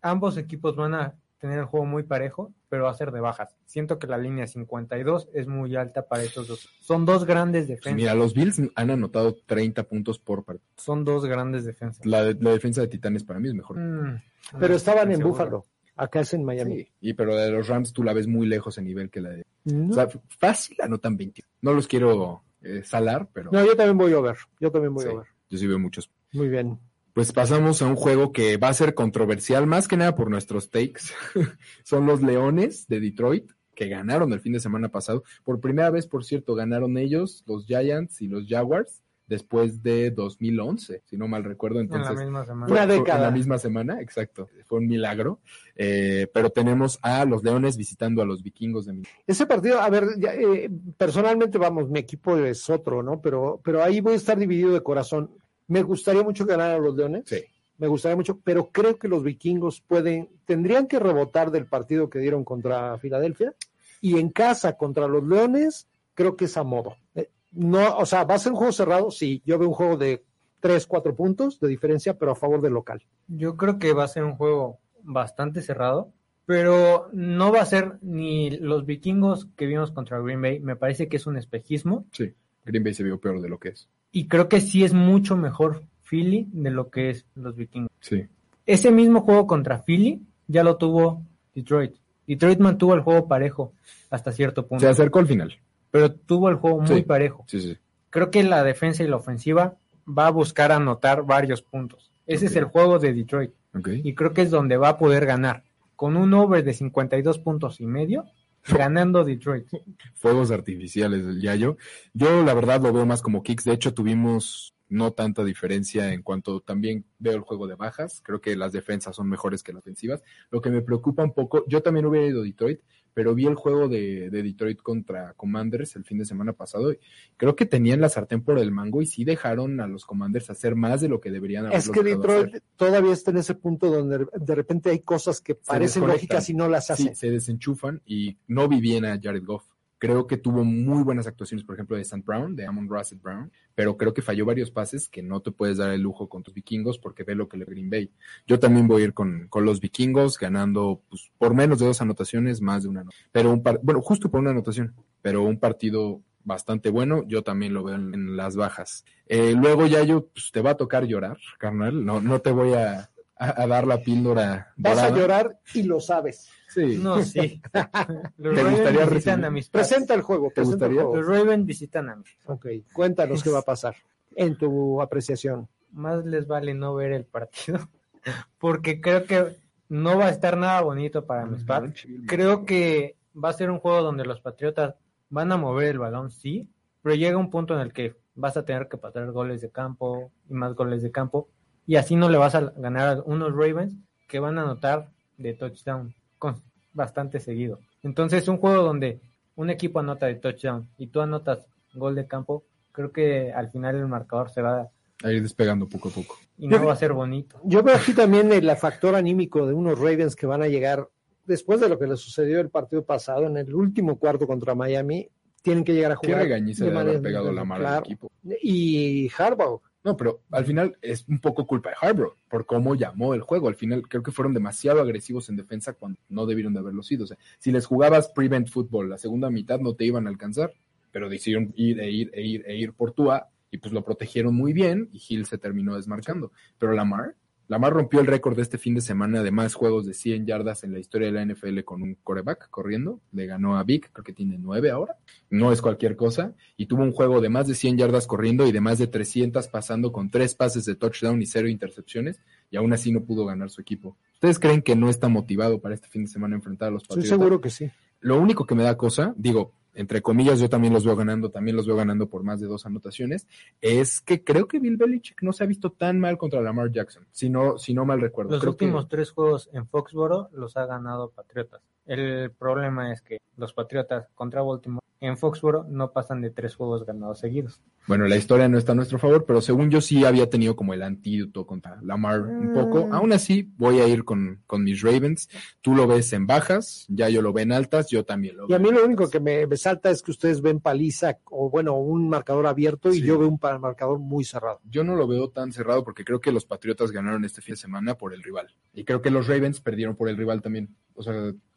[SPEAKER 6] ambos equipos van a tener el juego muy parejo, pero va a ser de bajas. Siento que la línea 52 es muy alta para estos dos. Son dos grandes
[SPEAKER 7] Pues
[SPEAKER 6] defensas.
[SPEAKER 7] mira, los Bills han anotado 30 puntos por partido.
[SPEAKER 6] Son dos grandes defensas.
[SPEAKER 7] La, de- la defensa de Titanes para mí es mejor.
[SPEAKER 6] Mm,
[SPEAKER 5] Pero
[SPEAKER 6] no
[SPEAKER 5] estaban en. Búfalo, acá es en Miami.
[SPEAKER 7] Sí, y pero la de los Rams tú la ves muy lejos en nivel que la de...
[SPEAKER 5] No.
[SPEAKER 7] O sea, fácil anotan 20. No los quiero eh, salar, pero
[SPEAKER 5] No, yo también voy a ver. Yo también voy
[SPEAKER 7] sí,
[SPEAKER 5] a ver.
[SPEAKER 7] yo sí veo muchos.
[SPEAKER 5] Muy bien.
[SPEAKER 7] Pues pasamos a un juego que va a ser controversial, más que nada por nuestros takes. [LAUGHS] Son los Leones de Detroit, que ganaron el fin de semana pasado. Por primera vez, por cierto, ganaron ellos, los Giants y los Jaguars, después de 2011, si no mal recuerdo.
[SPEAKER 6] En la
[SPEAKER 7] Entonces,
[SPEAKER 6] misma semana.
[SPEAKER 5] Una década.
[SPEAKER 7] En la misma semana, exacto. Fue un milagro. Eh, pero tenemos a los Leones visitando a los vikingos de Minnesota.
[SPEAKER 5] Ese partido, a ver, ya, eh, personalmente, vamos, mi equipo es otro, ¿no? Pero, pero ahí voy a estar dividido de corazón. Me gustaría mucho ganar a los Leones.
[SPEAKER 7] Sí.
[SPEAKER 5] Me gustaría mucho, pero creo que los vikingos pueden, tendrían que rebotar del partido que dieron contra Filadelfia y en casa contra los Leones, creo que es a modo. Eh, no, o sea, va a ser un juego cerrado, sí, yo veo un juego de tres, cuatro puntos de diferencia, pero a favor del local.
[SPEAKER 6] Yo creo que va a ser un juego bastante cerrado, pero no va a ser ni los vikingos que vimos contra Green Bay. Me parece que es un espejismo
[SPEAKER 7] Sí. Green Bay se vio peor de lo que es.
[SPEAKER 6] y creo que sí es mucho mejor Philly de lo que es los vikingos.
[SPEAKER 7] Sí.
[SPEAKER 6] Ese mismo juego contra Philly ya lo tuvo Detroit. Detroit mantuvo el juego parejo hasta cierto punto,
[SPEAKER 7] Se acercó al final.
[SPEAKER 6] Pero tuvo el juego muy
[SPEAKER 7] Sí.
[SPEAKER 6] parejo.
[SPEAKER 7] Sí, sí.
[SPEAKER 6] Creo que la defensa y la ofensiva va a buscar anotar varios puntos. Ese es el juego de Detroit
[SPEAKER 7] Ok.
[SPEAKER 6] y creo que es donde va a poder ganar. Con un over de 52 puntos y medio, ganando Detroit. [LAUGHS]
[SPEAKER 7] fuegos artificiales del Yayo. Yo la verdad lo veo más como kicks. De hecho, tuvimos no tanta diferencia en cuanto también veo el juego de bajas. Creo que las defensas son mejores que las ofensivas. Lo que me preocupa un poco, yo también hubiera ido a Detroit, pero vi el juego de, de, Detroit contra Commanders el fin de semana pasado. Y creo que tenían la sartén por el mango y sí dejaron a los Commanders hacer más de lo que deberían haber
[SPEAKER 5] Es que Detroit hacer. todavía está en ese punto donde de repente hay cosas que parecen lógicas y no las hacen.
[SPEAKER 7] Sí, se desenchufan y no vi bien a Jared Goff. Creo que tuvo muy buenas actuaciones, por ejemplo, de St. Brown, de Amon Russell Brown, pero creo que falló varios pases que no te puedes dar el lujo con tus vikingos porque ve lo que le Green Bay. Yo también voy a ir con, con los vikingos ganando pues, por menos de dos anotaciones, más de una. Pero un par, bueno, justo por una anotación, pero un partido bastante bueno, yo también lo veo en, las bajas. Eh, luego ya yo, pues, te va a tocar llorar, carnal, no, no te voy a, a, a dar la píldora.
[SPEAKER 5] Vas
[SPEAKER 7] dorada.
[SPEAKER 5] a llorar y lo sabes.
[SPEAKER 7] Sí.
[SPEAKER 6] No, sí. [LAUGHS] Los
[SPEAKER 7] ¿Te
[SPEAKER 6] Ravens
[SPEAKER 7] gustaría
[SPEAKER 6] visitan a mis.
[SPEAKER 5] Presenta el juego.
[SPEAKER 7] ¿Te
[SPEAKER 5] presenta el
[SPEAKER 7] gustaría?
[SPEAKER 5] juego.
[SPEAKER 6] Los Ravens visitan a Pats.
[SPEAKER 5] Ok, cuéntanos qué va a pasar en tu apreciación.
[SPEAKER 6] Más les vale no ver el partido [LAUGHS] porque creo que no va a estar nada bonito para mis Pats. Creo que va a ser un juego donde los Patriotas van a mover el balón, sí, pero llega un punto en el que vas a tener que pasar goles de campo y más goles de campo y así no le vas a ganar a unos Ravens que van a anotar de touchdown con bastante seguido. Entonces, un juego donde un equipo anota de touchdown y tú anotas gol de campo, creo que al final el marcador se va
[SPEAKER 7] A ir despegando poco a poco.
[SPEAKER 6] y no va a ser bonito.
[SPEAKER 5] Yo veo aquí también el factor anímico de unos Ravens que van a llegar después de lo que les sucedió el partido pasado en el último cuarto contra Miami. Tienen que llegar a
[SPEAKER 7] Qué
[SPEAKER 5] jugar.
[SPEAKER 7] regañiza
[SPEAKER 5] de
[SPEAKER 7] de haber
[SPEAKER 5] manera-
[SPEAKER 7] pegado la mano al
[SPEAKER 5] claro.
[SPEAKER 7] equipo.
[SPEAKER 5] Y Harbaugh.
[SPEAKER 7] No, pero al final es un poco culpa de Harbaugh por cómo llamó el juego. Al final creo que fueron demasiado agresivos en defensa cuando no debieron de haberlo sido. O sea, si les jugabas prevent football la segunda mitad no te iban a alcanzar, pero decidieron ir e ir e ir e ir por Tua y pues lo protegieron muy bien y Hill se terminó desmarcando. Pero Lamar, Lamar rompió el récord de este fin de semana de más juegos de 100 yardas en la historia de la NFL con un coreback corriendo. Le ganó a Vic, creo que tiene nueve ahora. No es cualquier cosa. Y tuvo un juego de más de 100 yardas corriendo y de más de 300 pasando con tres pases de touchdown y cero intercepciones. Y aún así no pudo ganar su equipo. ¿Ustedes creen que no está motivado para este fin de semana enfrentar a los
[SPEAKER 5] Estoy
[SPEAKER 7] Patriotas?
[SPEAKER 5] seguro que sí.
[SPEAKER 7] Lo único que me da cosa, digo, entre comillas, yo también los veo ganando, también los veo ganando por más de dos anotaciones, es que creo que Bill Belichick no se ha visto tan mal contra Lamar Jackson, si no, si no mal recuerdo.
[SPEAKER 6] Los
[SPEAKER 7] Creo que-
[SPEAKER 6] últimos tres juegos en Foxboro los ha ganado Patriotas. El problema es que los Patriotas contra Baltimore en Foxboro no pasan de tres juegos ganados seguidos.
[SPEAKER 7] Bueno, la historia no está a nuestro favor, pero según yo sí había tenido como el antídoto contra Lamar un poco.
[SPEAKER 5] Mm.
[SPEAKER 7] Aún así, voy a ir con, con mis Ravens. Tú lo ves en bajas, ya yo lo veo en altas, yo también lo
[SPEAKER 5] Y
[SPEAKER 7] veo.
[SPEAKER 5] a mí lo único que me, me salta es que ustedes ven paliza o bueno, un marcador abierto y
[SPEAKER 7] Sí.
[SPEAKER 5] yo veo un marcador muy cerrado.
[SPEAKER 7] Yo no lo veo tan cerrado porque creo que los Patriotas ganaron este fin de semana por el rival. Y creo que los Ravens perdieron por el rival también. O sea,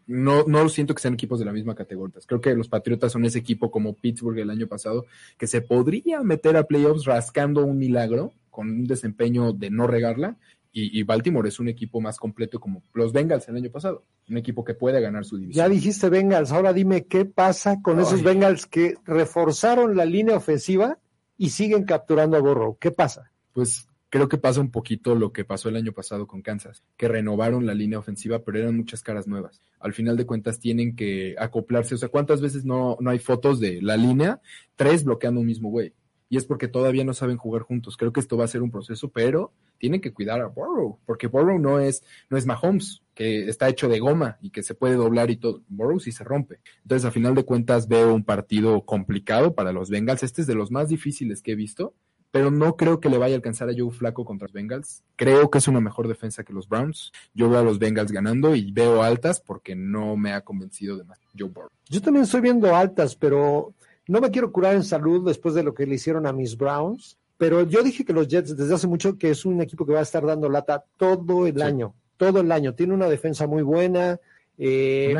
[SPEAKER 7] no, no siento que sean equipos de la misma categoría. Creo que los Patriotas son ese equipo como Pittsburgh el año pasado, que se podría meter a playoffs rascando un milagro con un desempeño de no regarla. Y, y Baltimore es un equipo más completo como los Bengals el año pasado. Un equipo que puede ganar su división.
[SPEAKER 5] Ya dijiste Bengals, ahora dime qué pasa con esos. Bengals que reforzaron la línea ofensiva y siguen capturando a Burrow. ¿Qué pasa?
[SPEAKER 7] Pues creo que pasa un poquito lo que pasó el año pasado con Kansas, que renovaron la línea ofensiva, pero eran muchas caras nuevas. Al final de cuentas tienen que acoplarse. O sea, ¿cuántas veces no, no hay fotos de la línea? Tres bloqueando un mismo güey. Y es porque todavía no saben jugar juntos. Creo que esto va a ser un proceso, pero tienen que cuidar a Burrow, porque Burrow no es, no es Mahomes, que está hecho de goma y que se puede doblar y todo. Burrow sí se rompe. Entonces, a final de cuentas, veo un partido complicado para los Bengals. Este es de los más difíciles que he visto pero no creo que le vaya a alcanzar a Joe Flaco contra los Bengals. Creo que es una mejor defensa que los Browns. Yo veo a los Bengals ganando y veo altas porque no me ha convencido de más Joe Burrow.
[SPEAKER 5] Yo también estoy viendo altas, pero no me quiero curar en salud después de lo que le hicieron a mis Browns. Pero yo dije que los Jets desde hace mucho que es un equipo que va a estar dando lata todo el
[SPEAKER 7] Sí.
[SPEAKER 5] año, todo el año. Tiene una defensa muy buena, eh,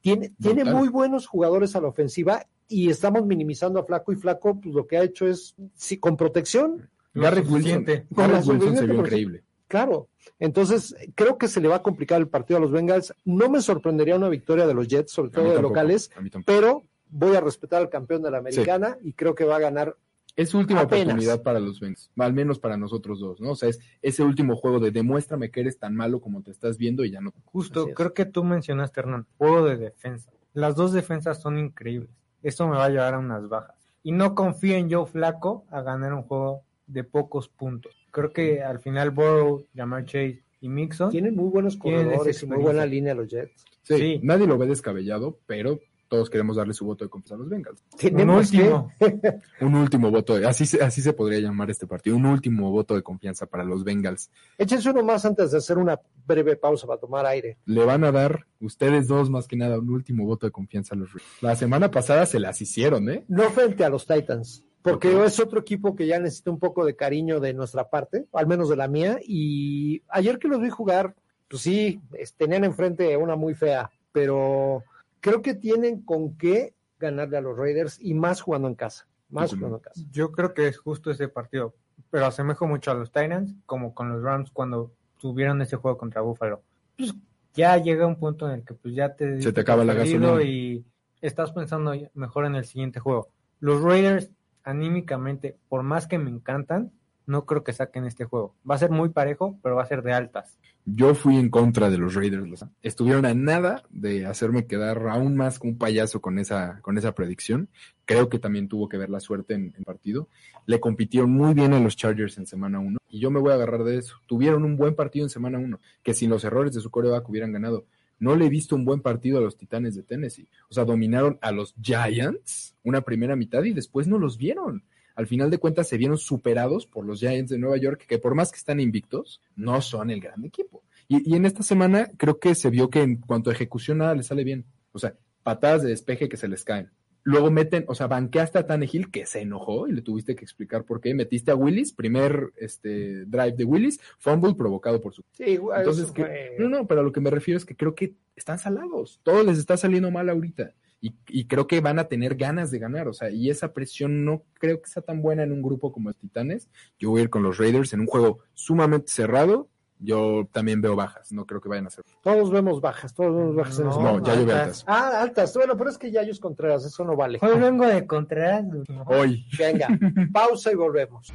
[SPEAKER 5] tiene, tiene muy buenos jugadores a la ofensiva y estamos minimizando a Flaco y Flaco pues lo que ha hecho es sí, con protección,
[SPEAKER 7] Garrett Wilson,
[SPEAKER 6] suficiente.
[SPEAKER 5] Con la
[SPEAKER 7] Garrett Wilson se vio increíble.
[SPEAKER 5] claro. Entonces creo que se le va a complicar el partido a los Bengals. No me sorprendería una victoria de los Jets, sobre todo de
[SPEAKER 7] tampoco,
[SPEAKER 5] locales, pero voy a respetar al campeón de la americana y creo que va a ganar.
[SPEAKER 7] Es su última
[SPEAKER 5] apenas.
[SPEAKER 7] oportunidad para los Bengals, al menos para nosotros dos, ¿no? O sea, es ese último juego de demuéstrame que eres tan malo como te estás viendo y ya no.
[SPEAKER 6] Justo, creo que tú mencionaste, Hernán, juego de defensa. Las dos defensas son increíbles. Esto me va a llevar a unas bajas. Y no confío en Joe Flaco a ganar un juego de pocos puntos. Creo que al final Burrow, Jamar Chase y Mixon
[SPEAKER 5] tienen muy buenos corredores y muy buena línea los Jets.
[SPEAKER 7] Sí,
[SPEAKER 6] Sí.
[SPEAKER 7] nadie lo ve descabellado, pero todos queremos darle su voto de confianza a los Bengals.
[SPEAKER 6] un
[SPEAKER 5] Tenemos que-
[SPEAKER 6] último. [LAUGHS]
[SPEAKER 7] Un último voto, de- así, se- así se podría llamar este partido, un último voto de confianza para los Bengals.
[SPEAKER 5] Échense uno más antes de hacer una breve pausa para tomar aire.
[SPEAKER 7] Le van a dar, ustedes dos más que nada, un último voto de confianza a los. La semana pasada se las hicieron, ¿eh?
[SPEAKER 5] No frente a los Titans, porque es otro equipo que ya necesita un poco de cariño de nuestra parte, al menos de la mía. Y ayer que los vi jugar, pues sí, es- tenían enfrente una muy fea, pero creo que tienen con qué ganarle a los Raiders y más jugando en casa. Más
[SPEAKER 7] Sí,
[SPEAKER 5] jugando en casa.
[SPEAKER 6] Yo creo que es justo ese partido, pero asemejo mucho a los Titans como con los Rams cuando tuvieron ese juego contra Buffalo. Pues ya llega un punto en el que pues ya te
[SPEAKER 7] Se te acaba la gasolina.
[SPEAKER 6] y estás pensando mejor en el siguiente juego. Los Raiders anímicamente, por más que me encantan, no creo que saquen este juego. Va a ser muy parejo, pero va a ser de altas.
[SPEAKER 7] Yo fui en contra de los Raiders. Estuvieron a nada de hacerme quedar aún más como un payaso con esa, con esa predicción. Creo que también tuvo que ver la suerte en el partido. Le compitieron muy bien a los Chargers en semana 1 y yo me voy a agarrar de eso. Tuvieron un buen partido en semana 1, que sin los errores de su coreback hubieran ganado. No le he visto un buen partido a los Titanes de Tennessee. O sea, dominaron a los Giants una primera mitad y después no los vieron. Al final de cuentas se vieron superados por los Giants de Nueva York, que por más que están invictos, no son el gran equipo. Y, y en esta semana creo que se vio que en cuanto a ejecución nada les sale bien. O sea, patadas de despeje que se les caen. Luego meten, o sea, banqueaste a Tannehill que se enojó y le tuviste que explicar por qué. Metiste a Willis, primer este, drive de Willis, fumble provocado por su
[SPEAKER 5] Sí, igual,
[SPEAKER 7] entonces, que, no, no, pero a lo que me refiero es que creo que están salados. Todo les está saliendo mal ahorita. Y, y creo que van a tener ganas de ganar. O sea, y esa presión no creo que sea tan buena en un grupo como los Titanes. Yo voy a ir con los Raiders en un juego sumamente cerrado. Yo también veo bajas. No creo que vayan a ser.
[SPEAKER 5] Todos vemos bajas, todos vemos bajas en
[SPEAKER 6] No,
[SPEAKER 5] ese
[SPEAKER 7] No, ya yo veo
[SPEAKER 6] altas.
[SPEAKER 5] Ah, altas. Bueno, pero es que ya ellos Contreras, eso no vale.
[SPEAKER 6] Hoy vengo de Contreras.
[SPEAKER 7] Hoy.
[SPEAKER 5] Venga, [LAUGHS] pausa y volvemos.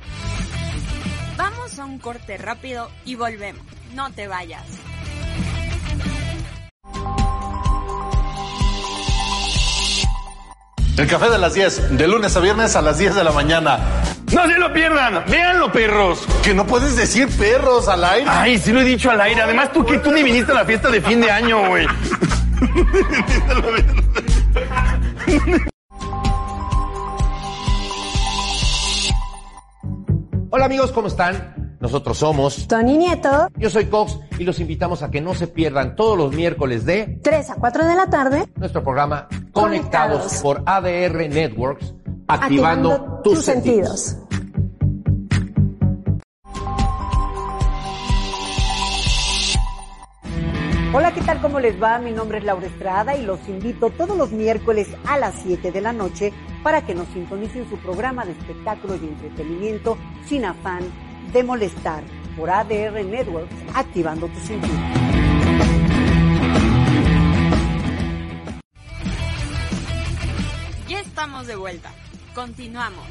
[SPEAKER 4] Vamos a un corte rápido y volvemos. No te vayas.
[SPEAKER 10] El café de las 10, de lunes a viernes a las 10 de la mañana.
[SPEAKER 11] No se lo pierdan, véanlo, perros.
[SPEAKER 10] Que no puedes decir perros al aire.
[SPEAKER 11] Ay, sí lo he dicho al aire. Además, tú que tú ni viniste a la fiesta de fin de año, güey.
[SPEAKER 9] Hola amigos, ¿cómo están? Nosotros somos
[SPEAKER 2] Tony Nieto,
[SPEAKER 9] Yo soy Cox y los invitamos a que no se pierdan todos los miércoles de
[SPEAKER 2] 3 a 4 de la tarde,
[SPEAKER 9] nuestro programa Conectados,
[SPEAKER 2] Conectados.
[SPEAKER 9] por ADR Networks, activando, tus, sentidos.
[SPEAKER 12] Hola, ¿qué tal? ¿Cómo les va? Mi nombre es Laura Estrada y los invito todos los miércoles a las 7 de la noche para que nos sintonicen su programa de espectáculos y entretenimiento sin afán de molestar por ADR Networks, activando tus sentidos.
[SPEAKER 4] Ya estamos de vuelta. Continuamos.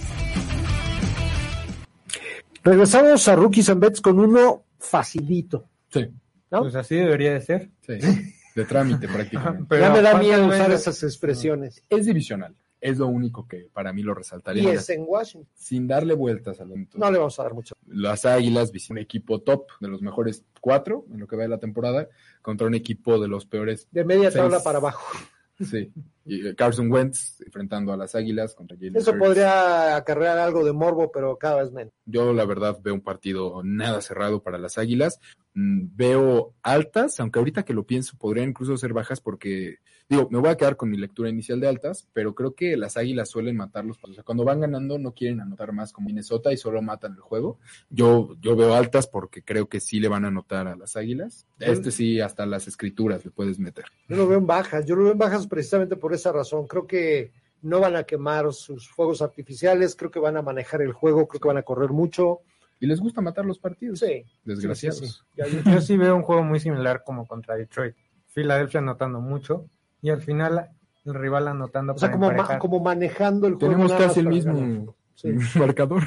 [SPEAKER 5] Regresamos a Rookies and Bets con uno facilito.
[SPEAKER 7] Sí,
[SPEAKER 5] ¿no?
[SPEAKER 6] Pues así debería de ser.
[SPEAKER 7] sí. De trámite prácticamente.
[SPEAKER 6] Pero [LAUGHS]
[SPEAKER 5] ya me da
[SPEAKER 6] ¿cuántas
[SPEAKER 5] miedo usar esas expresiones.
[SPEAKER 7] Es divisional. Es lo único que para mí lo resaltaría.
[SPEAKER 5] Y es en Washington.
[SPEAKER 7] Sin darle vueltas al asunto.
[SPEAKER 5] No le vamos a dar mucho.
[SPEAKER 7] las Águilas, un equipo top de los mejores cuatro en lo que va de la temporada, contra un equipo de los peores.
[SPEAKER 5] De media
[SPEAKER 7] Seis.
[SPEAKER 5] tabla para abajo.
[SPEAKER 7] Sí. [LAUGHS] Y Carson Wentz enfrentando a las Águilas contra Jalen
[SPEAKER 5] Eso
[SPEAKER 7] Hurts.
[SPEAKER 5] podría acarrear algo de morbo, pero cada vez menos.
[SPEAKER 7] Yo, la verdad, veo un partido nada cerrado para las Águilas. Mm, Veo altas, aunque ahorita que lo pienso, podrían incluso ser bajas porque, digo, me voy a quedar con mi lectura inicial de altas, pero creo que las Águilas suelen matarlos. O sea, cuando van ganando no quieren anotar más como Minnesota y solo matan el juego. Yo, yo veo altas porque creo que sí le van a anotar a las Águilas. Este sí, hasta las escrituras le puedes meter.
[SPEAKER 5] Yo lo veo en bajas. Yo lo veo en bajas precisamente por esa razón. Creo que no van a quemar sus fuegos artificiales. Creo que van a manejar el juego. Creo que van a correr mucho.
[SPEAKER 7] Y les gusta matar los partidos.
[SPEAKER 5] Sí.
[SPEAKER 7] Desgraciados.
[SPEAKER 5] Sí, sí, sí. Ya-
[SPEAKER 6] Yo, yo sí veo un juego muy similar como contra Detroit. Filadelfia anotando mucho y al final el rival anotando
[SPEAKER 5] O sea,
[SPEAKER 6] para
[SPEAKER 5] como, ma-
[SPEAKER 6] emparejar.
[SPEAKER 5] como manejando el juego.
[SPEAKER 7] Tenemos casi el mismo [LAUGHS] marcador.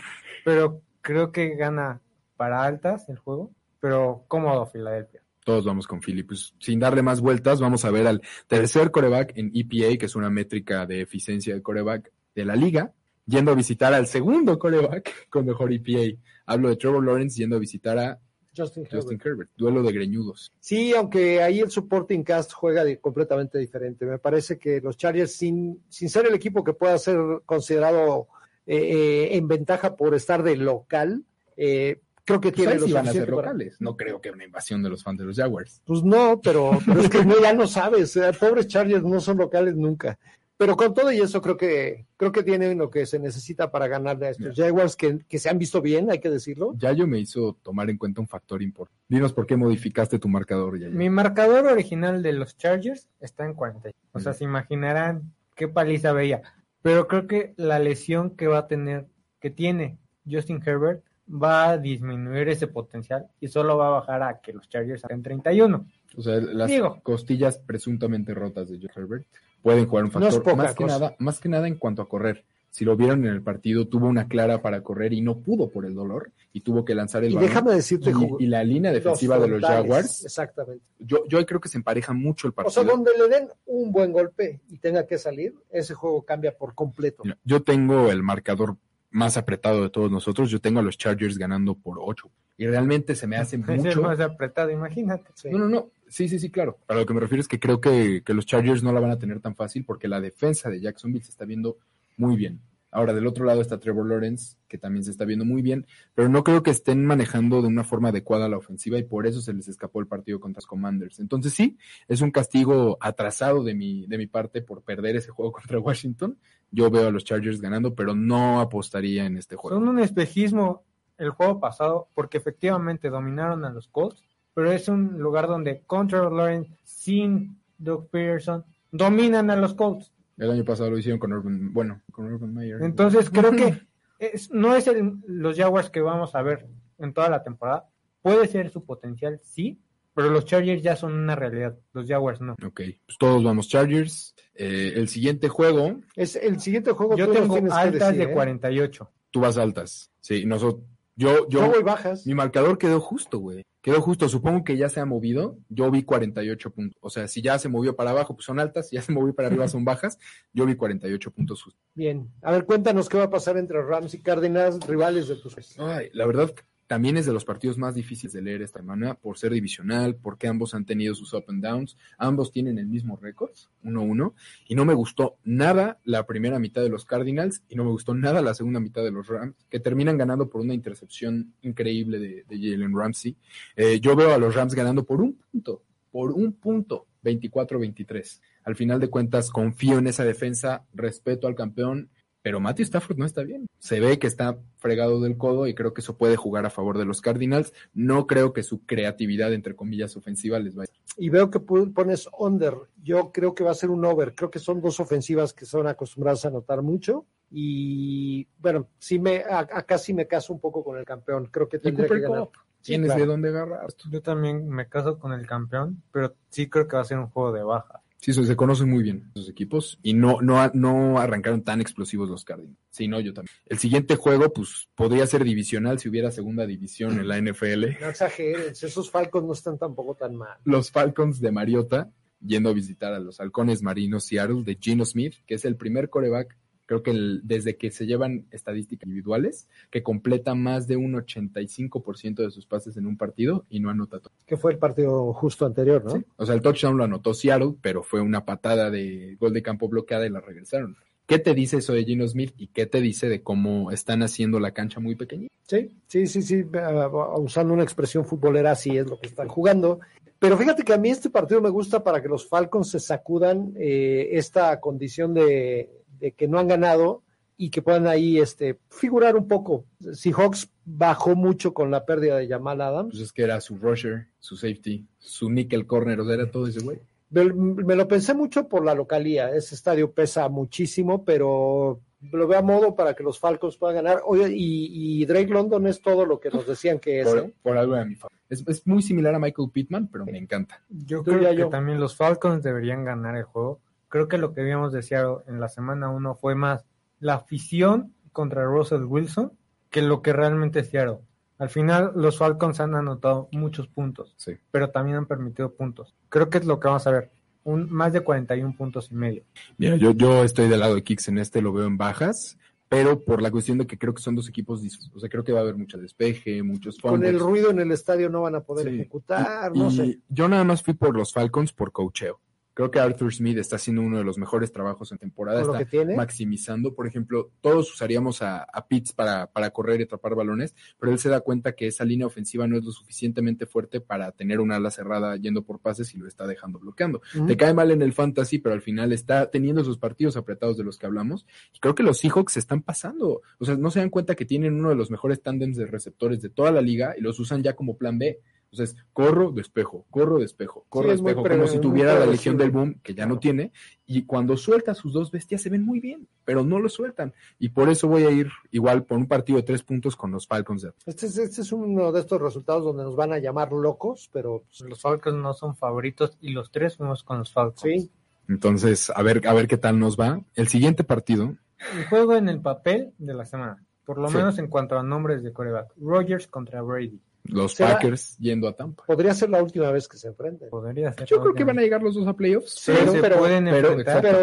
[SPEAKER 6] Pero creo que gana para altas el juego, pero cómodo Filadelfia.
[SPEAKER 7] Todos vamos con Philly. Pues sin darle más vueltas, vamos a ver al tercer coreback en EPA, que es una métrica de eficiencia de coreback de la liga. yendo a visitar al segundo coreback [LAUGHS] con mejor EPA. Hablo de Trevor Lawrence yendo a visitar a
[SPEAKER 5] Justin Herbert.
[SPEAKER 7] Justin Herbert. Duelo de greñudos.
[SPEAKER 5] Sí, aunque ahí el supporting cast juega de- completamente diferente. Me parece que los Chargers, sin, sin ser el equipo que pueda ser considerado eh, eh, en ventaja por estar de local, eh, creo que
[SPEAKER 7] Pues
[SPEAKER 5] tiene los
[SPEAKER 7] van a ser locales. No creo que una invasión de los fans de los Jaguars.
[SPEAKER 5] Pues no, pero, [LAUGHS] pero es que no, ya no sabes. eh, pobres Chargers no son locales nunca. Pero con todo y eso creo que creo que tienen lo que se necesita para ganarle a estos Jaguars que, que se han visto bien, hay que decirlo.
[SPEAKER 7] Yayo me hizo tomar en cuenta un factor importante. Dinos por qué modificaste tu marcador, Yayo.
[SPEAKER 6] Mi marcador original de los Chargers está en 40. O sea, se imaginarán qué paliza veía. Pero creo que la lesión que va a tener, que tiene Justin Herbert, va a disminuir ese potencial y solo va a bajar a que los Chargers hagan 31.
[SPEAKER 7] O sea, las
[SPEAKER 6] Digo.
[SPEAKER 7] costillas presuntamente rotas de Joe Herbert pueden jugar un
[SPEAKER 5] No es
[SPEAKER 7] factor
[SPEAKER 5] poca
[SPEAKER 7] más que nada, más que nada en cuanto a correr. Si lo vieron en el partido, tuvo una clara para correr y no pudo por el dolor y tuvo que lanzar el
[SPEAKER 5] Y
[SPEAKER 7] balón.
[SPEAKER 5] déjame decirte,
[SPEAKER 7] y, y la línea defensiva de los
[SPEAKER 5] frontales,
[SPEAKER 7] Jaguars,
[SPEAKER 5] Exactamente.
[SPEAKER 7] yo, yo ahí creo que se empareja mucho el
[SPEAKER 5] O
[SPEAKER 7] partido.
[SPEAKER 5] sea, donde le den un buen golpe y tenga que salir, ese juego cambia por completo.
[SPEAKER 7] Yo tengo el marcador más apretado de todos nosotros. Yo tengo a los Chargers ganando por 8. Y realmente se me hace [LAUGHS]
[SPEAKER 6] Es
[SPEAKER 7] mucho.
[SPEAKER 6] más apretado, imagínate.
[SPEAKER 5] Sí.
[SPEAKER 7] No, no, no. Sí, sí, sí, claro. Para lo que me refiero es que creo que, que los Chargers no la van a tener tan fácil porque la defensa de Jacksonville se está viendo muy bien. Ahora, del otro lado está Trevor Lawrence, que también se está viendo muy bien, pero no creo que estén manejando de una forma adecuada la ofensiva y por eso se les escapó el partido contra los Commanders. Entonces sí, es un castigo atrasado de mi, de mi parte por perder ese juego [LAUGHS] contra Washington. Yo veo a los Chargers ganando, pero no apostaría en este juego.
[SPEAKER 6] Son un espejismo el juego pasado porque efectivamente dominaron a los Colts, pero es un lugar donde contra Lawrence, sin Doug Peterson, dominan a los Colts.
[SPEAKER 7] El año pasado lo hicieron con Urban, bueno, con Urban Meyer.
[SPEAKER 6] Entonces creo que [LAUGHS] es- no es el- los Jaguars que vamos a ver en toda la temporada. Puede ser su potencial, sí, pero los Chargers ya son una realidad, los Jaguars no.
[SPEAKER 7] Ok, pues todos vamos Chargers. Eh, el siguiente juego,
[SPEAKER 5] Es el siguiente juego.
[SPEAKER 6] Yo tengo altas
[SPEAKER 5] decir,
[SPEAKER 6] de
[SPEAKER 5] ¿eh?
[SPEAKER 6] 48.
[SPEAKER 7] tú vas altas. Sí, nosotros, yo, yo,
[SPEAKER 5] Yo voy bajas.
[SPEAKER 7] mi marcador quedó justo, güey. Quedó justo. Supongo que ya se ha movido. Yo vi 48 puntos. O sea, si ya se movió para abajo, pues son altas. Si ya se movió para arriba, son bajas. Yo vi 48 puntos justos.
[SPEAKER 5] Bien. A ver, cuéntanos qué va a pasar entre Rams y Cardinals, rivales de tus.
[SPEAKER 7] Ay, la verdad, también es de los partidos más difíciles de leer esta semana por ser divisional, porque ambos han tenido sus up and downs, ambos tienen el mismo récord, 1-1, y no me gustó nada la primera mitad de los Cardinals y no me gustó nada la segunda mitad de los Rams, que terminan ganando por una intercepción increíble de, Jalen Ramsey. Eh, yo veo a los Rams ganando por un punto, por un punto, 24-23. Al final de cuentas, confío en esa defensa, respeto al campeón pero Matthew Stafford no está bien. Se ve que está fregado del codo y creo que eso puede jugar a favor de los Cardinals. No creo que su creatividad, entre comillas, ofensiva les vaya.
[SPEAKER 5] Y veo que pones under. Yo creo que va a ser un over. Creo que son dos ofensivas que son acostumbradas a anotar mucho. Y bueno, sí me, a- acá sí me caso un poco con el campeón. Creo que tendría que ganar. Sí,
[SPEAKER 7] tienes
[SPEAKER 5] claro.
[SPEAKER 7] de dónde agarrar.
[SPEAKER 6] Yo también me caso con el campeón, pero sí creo que va a ser un juego de baja.
[SPEAKER 7] Sí, se conocen muy bien esos equipos y no, no, no arrancaron tan explosivos los Cardinals. Sí, no, yo también. El siguiente juego, pues, podría ser divisional si hubiera segunda división en la NFL.
[SPEAKER 5] No exageres, esos Falcons no están tampoco tan mal.
[SPEAKER 7] Los Falcons de Mariota yendo a visitar a los halcones marinos Seattle de Gino Smith, que es el primer coreback, creo que el- desde que se llevan estadísticas individuales, que completa más de un 85% de sus pases en un partido y no anota todo.
[SPEAKER 5] Que fue el partido justo anterior, ¿no?
[SPEAKER 7] Sí. O sea, el touchdown lo anotó Seattle, pero fue una patada de gol de campo bloqueada y la regresaron. ¿Qué te dice eso de Gino Smith y qué te dice de cómo están haciendo la cancha muy pequeña?
[SPEAKER 5] Sí, sí, sí, sí. uh, Usando una expresión futbolera, así es lo que están jugando. Pero fíjate que a mí este partido me gusta para que los Falcons se sacudan eh, esta condición de, de que no han ganado y que puedan ahí este, figurar un poco. Seahawks bajó mucho con la pérdida de Jamal Adams.
[SPEAKER 7] Pues es que era su rusher, su safety, su nickel corner, o sea, era todo ese güey.
[SPEAKER 5] Me, me lo pensé mucho por la localía. Ese estadio pesa muchísimo, pero lo veo a modo para que los Falcons puedan ganar. Oye, y, y Drake London es todo lo que nos decían que es.
[SPEAKER 7] Por,
[SPEAKER 5] ¿eh?
[SPEAKER 7] por algo de mi favor. Es, es muy similar a Michael Pittman, pero me encanta.
[SPEAKER 6] Yo
[SPEAKER 5] Tú
[SPEAKER 6] creo
[SPEAKER 5] ya
[SPEAKER 6] que
[SPEAKER 5] yo.
[SPEAKER 6] también los Falcons deberían ganar el juego. Creo que lo que vimos de Seattle en la semana 1 fue más la afición contra Russell Wilson que lo que realmente es Seattle. Al final, los Falcons han anotado muchos puntos,
[SPEAKER 7] Sí.
[SPEAKER 6] pero también han permitido puntos. Creo que es lo que vamos a ver. Un, más de 41 puntos y medio.
[SPEAKER 7] Mira, yo, yo estoy del lado de Kicks en este, lo veo en bajas, pero por la cuestión de que creo que son dos equipos, dis- o sea, creo que va a haber mucho despeje, muchos
[SPEAKER 5] Con el
[SPEAKER 7] fumbles.
[SPEAKER 5] ruido en el estadio no van a poder
[SPEAKER 7] Sí.
[SPEAKER 5] ejecutar,
[SPEAKER 7] Y-
[SPEAKER 5] no
[SPEAKER 7] y
[SPEAKER 5] sé.
[SPEAKER 7] Yo nada más fui por los Falcons por coacheo. Creo que Arthur Smith está haciendo uno de los mejores trabajos en temporada. Está
[SPEAKER 5] tiene.
[SPEAKER 7] maximizando. Por ejemplo, todos usaríamos a, a Pitts para, para correr y atrapar balones, pero él se da cuenta que esa línea ofensiva no es lo suficientemente fuerte para tener una ala cerrada yendo por pases y lo está dejando bloqueando.
[SPEAKER 5] Ujú.
[SPEAKER 7] Te cae mal en el fantasy, pero al final está teniendo esos partidos apretados de los que hablamos. Y creo que los Seahawks se están pasando. O sea, no se dan cuenta que tienen uno de los mejores tándems de receptores de toda la liga y los usan ya como plan B. O sea, es corro, despejo, corro, despejo, corro,
[SPEAKER 5] Sí,
[SPEAKER 7] despejo, como si tuviera la legión del boom, que ya no tiene. Y cuando suelta sus dos bestias se ven muy bien, pero no lo sueltan. Y por eso voy a ir igual por un partido de tres puntos con los Falcons.
[SPEAKER 5] Este es, este es uno de estos resultados donde nos van a llamar locos, pero pues,
[SPEAKER 6] Los Falcons no son favoritos y los tres fuimos con los Falcons.
[SPEAKER 5] sí.
[SPEAKER 7] Entonces, a ver, a ver qué tal nos va. El siguiente partido,
[SPEAKER 6] El juego en el papel de la semana, por lo
[SPEAKER 7] Sí.
[SPEAKER 6] menos en cuanto a nombres de coreback. Rogers contra Brady.
[SPEAKER 7] Los
[SPEAKER 5] ¿Será?
[SPEAKER 7] Packers yendo a Tampa.
[SPEAKER 5] Podría ser la última vez que se enfrenten.
[SPEAKER 6] Podría ser.
[SPEAKER 7] Yo creo que van a llegar los dos a playoffs.
[SPEAKER 6] Sí,
[SPEAKER 5] Pero-
[SPEAKER 6] se
[SPEAKER 5] pero-
[SPEAKER 6] pueden
[SPEAKER 7] pero-
[SPEAKER 6] enfrentar.
[SPEAKER 5] Pero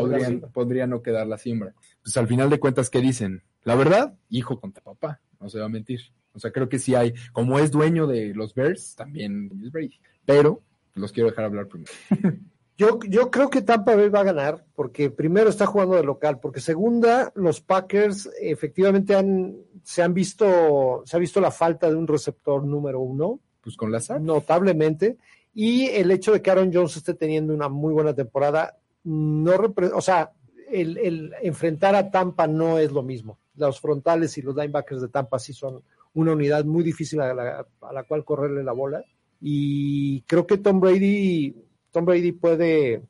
[SPEAKER 7] podrían,
[SPEAKER 5] cifra.
[SPEAKER 7] podría no quedar la siembra. Pues al final de cuentas, ¿qué dicen? La verdad, hijo contra papá, no se va a mentir. O sea, creo que sí hay, como es dueño de los Bears, también es Brady. Pero los quiero dejar hablar primero. [LAUGHS]
[SPEAKER 5] Yo, yo creo que Tampa Bay va a ganar, porque primero está jugando de local, porque segunda, los Packers efectivamente han, se han visto, se ha visto la falta de un receptor número uno,
[SPEAKER 7] Pues con la SAT.
[SPEAKER 5] notablemente, y el hecho de que Aaron Jones esté teniendo una muy buena temporada, no o sea, el, el enfrentar a Tampa no es lo mismo. Los frontales y los linebackers de Tampa sí son una unidad muy difícil a la, a la cual correrle la bola. Y creo que Tom Brady, Tom Brady puede,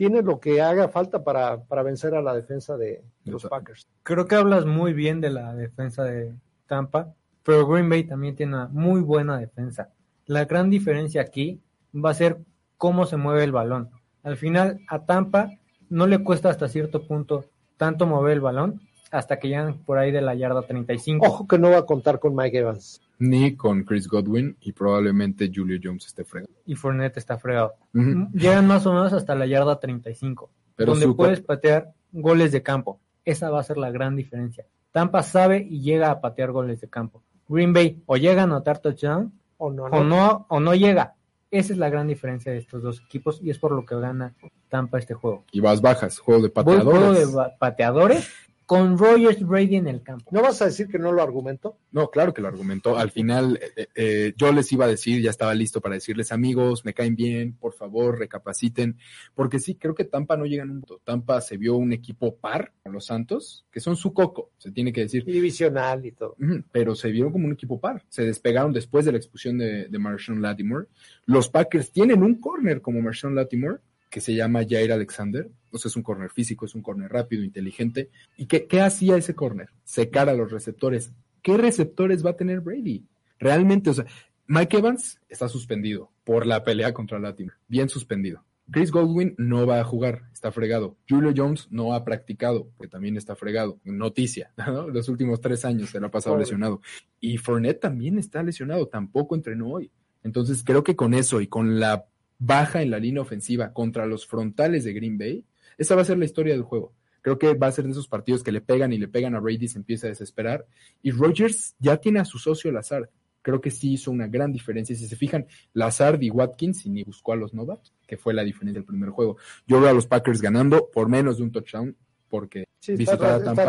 [SPEAKER 5] tiene lo que haga falta para, para vencer a la defensa de los Packers.
[SPEAKER 6] Creo que hablas muy bien de la defensa de Tampa, pero Green Bay también tiene una muy buena defensa. La gran diferencia aquí va a ser cómo se mueve el balón. Al final, a Tampa no le cuesta hasta cierto punto tanto mover el balón hasta que llegan por ahí de la yarda 35.
[SPEAKER 5] Ojo que no va a contar con Mike Evans.
[SPEAKER 7] Ni con Chris Godwin y probablemente Julio Jones esté fregado.
[SPEAKER 6] Y Fournette está fregado.
[SPEAKER 7] Ujú.
[SPEAKER 6] Llegan más o menos hasta la yarda 35,
[SPEAKER 7] Pero
[SPEAKER 6] donde puedes patear goles de campo. Esa va a ser la gran diferencia. Tampa sabe y llega a patear goles de campo. Green Bay o llega a anotar touchdown
[SPEAKER 5] O no,
[SPEAKER 6] o no, o no llega. Esa es la gran diferencia de estos dos equipos y es por lo que gana Tampa este juego.
[SPEAKER 7] Y vas bajas, juego de
[SPEAKER 6] Voy
[SPEAKER 7] pateadores.
[SPEAKER 6] juego de pateadores con Rogers Brady en el campo.
[SPEAKER 5] ¿No vas a decir que no lo argumento?
[SPEAKER 7] No, claro que lo argumentó. Al final, eh, eh, yo les iba a decir, ya estaba listo para decirles, amigos, me caen bien, por favor, recapaciten. Porque sí, creo que Tampa no llega en un punto. Tampa se vio un equipo par con los Santos, que son su coco, se tiene que decir.
[SPEAKER 5] Y divisional y todo.
[SPEAKER 7] Pero se vieron como un equipo par. Se despegaron después de la expulsión de, de Marshawn Latimore. Los Packers tienen un corner como Marshawn Latimore, que se llama Jair Alexander. O sea, es un corner físico, es un corner rápido, inteligente. ¿Y qué, qué hacía ese corner? Secar a los receptores. ¿Qué receptores va a tener Brady? Realmente, o sea, Mike Evans está suspendido por la pelea contra Latimore. Bien suspendido. Chris Goldwyn no va a jugar, está fregado. Julio Jones no ha practicado, porque también está fregado. Noticia, [LAUGHS] ¿no? Los últimos tres años se lo ha pasado
[SPEAKER 5] Pobre.
[SPEAKER 7] lesionado. Y Fournette también está lesionado, tampoco entrenó hoy. Entonces creo que con eso y con la baja en la línea ofensiva contra los frontales de Green Bay, esa va a ser la historia del juego. Creo que va a ser de esos partidos que le pegan y le pegan a Brady, se empieza a desesperar. Y Rodgers ya tiene a su socio Lazard. Creo que sí hizo una gran diferencia. Si se fijan, Lazard y Watkins y ni buscó a los novatos, que fue la diferencia del primer juego. Yo veo a los Packers ganando por menos de un touchdown, porque
[SPEAKER 5] Sí, está
[SPEAKER 7] visitar a Tampa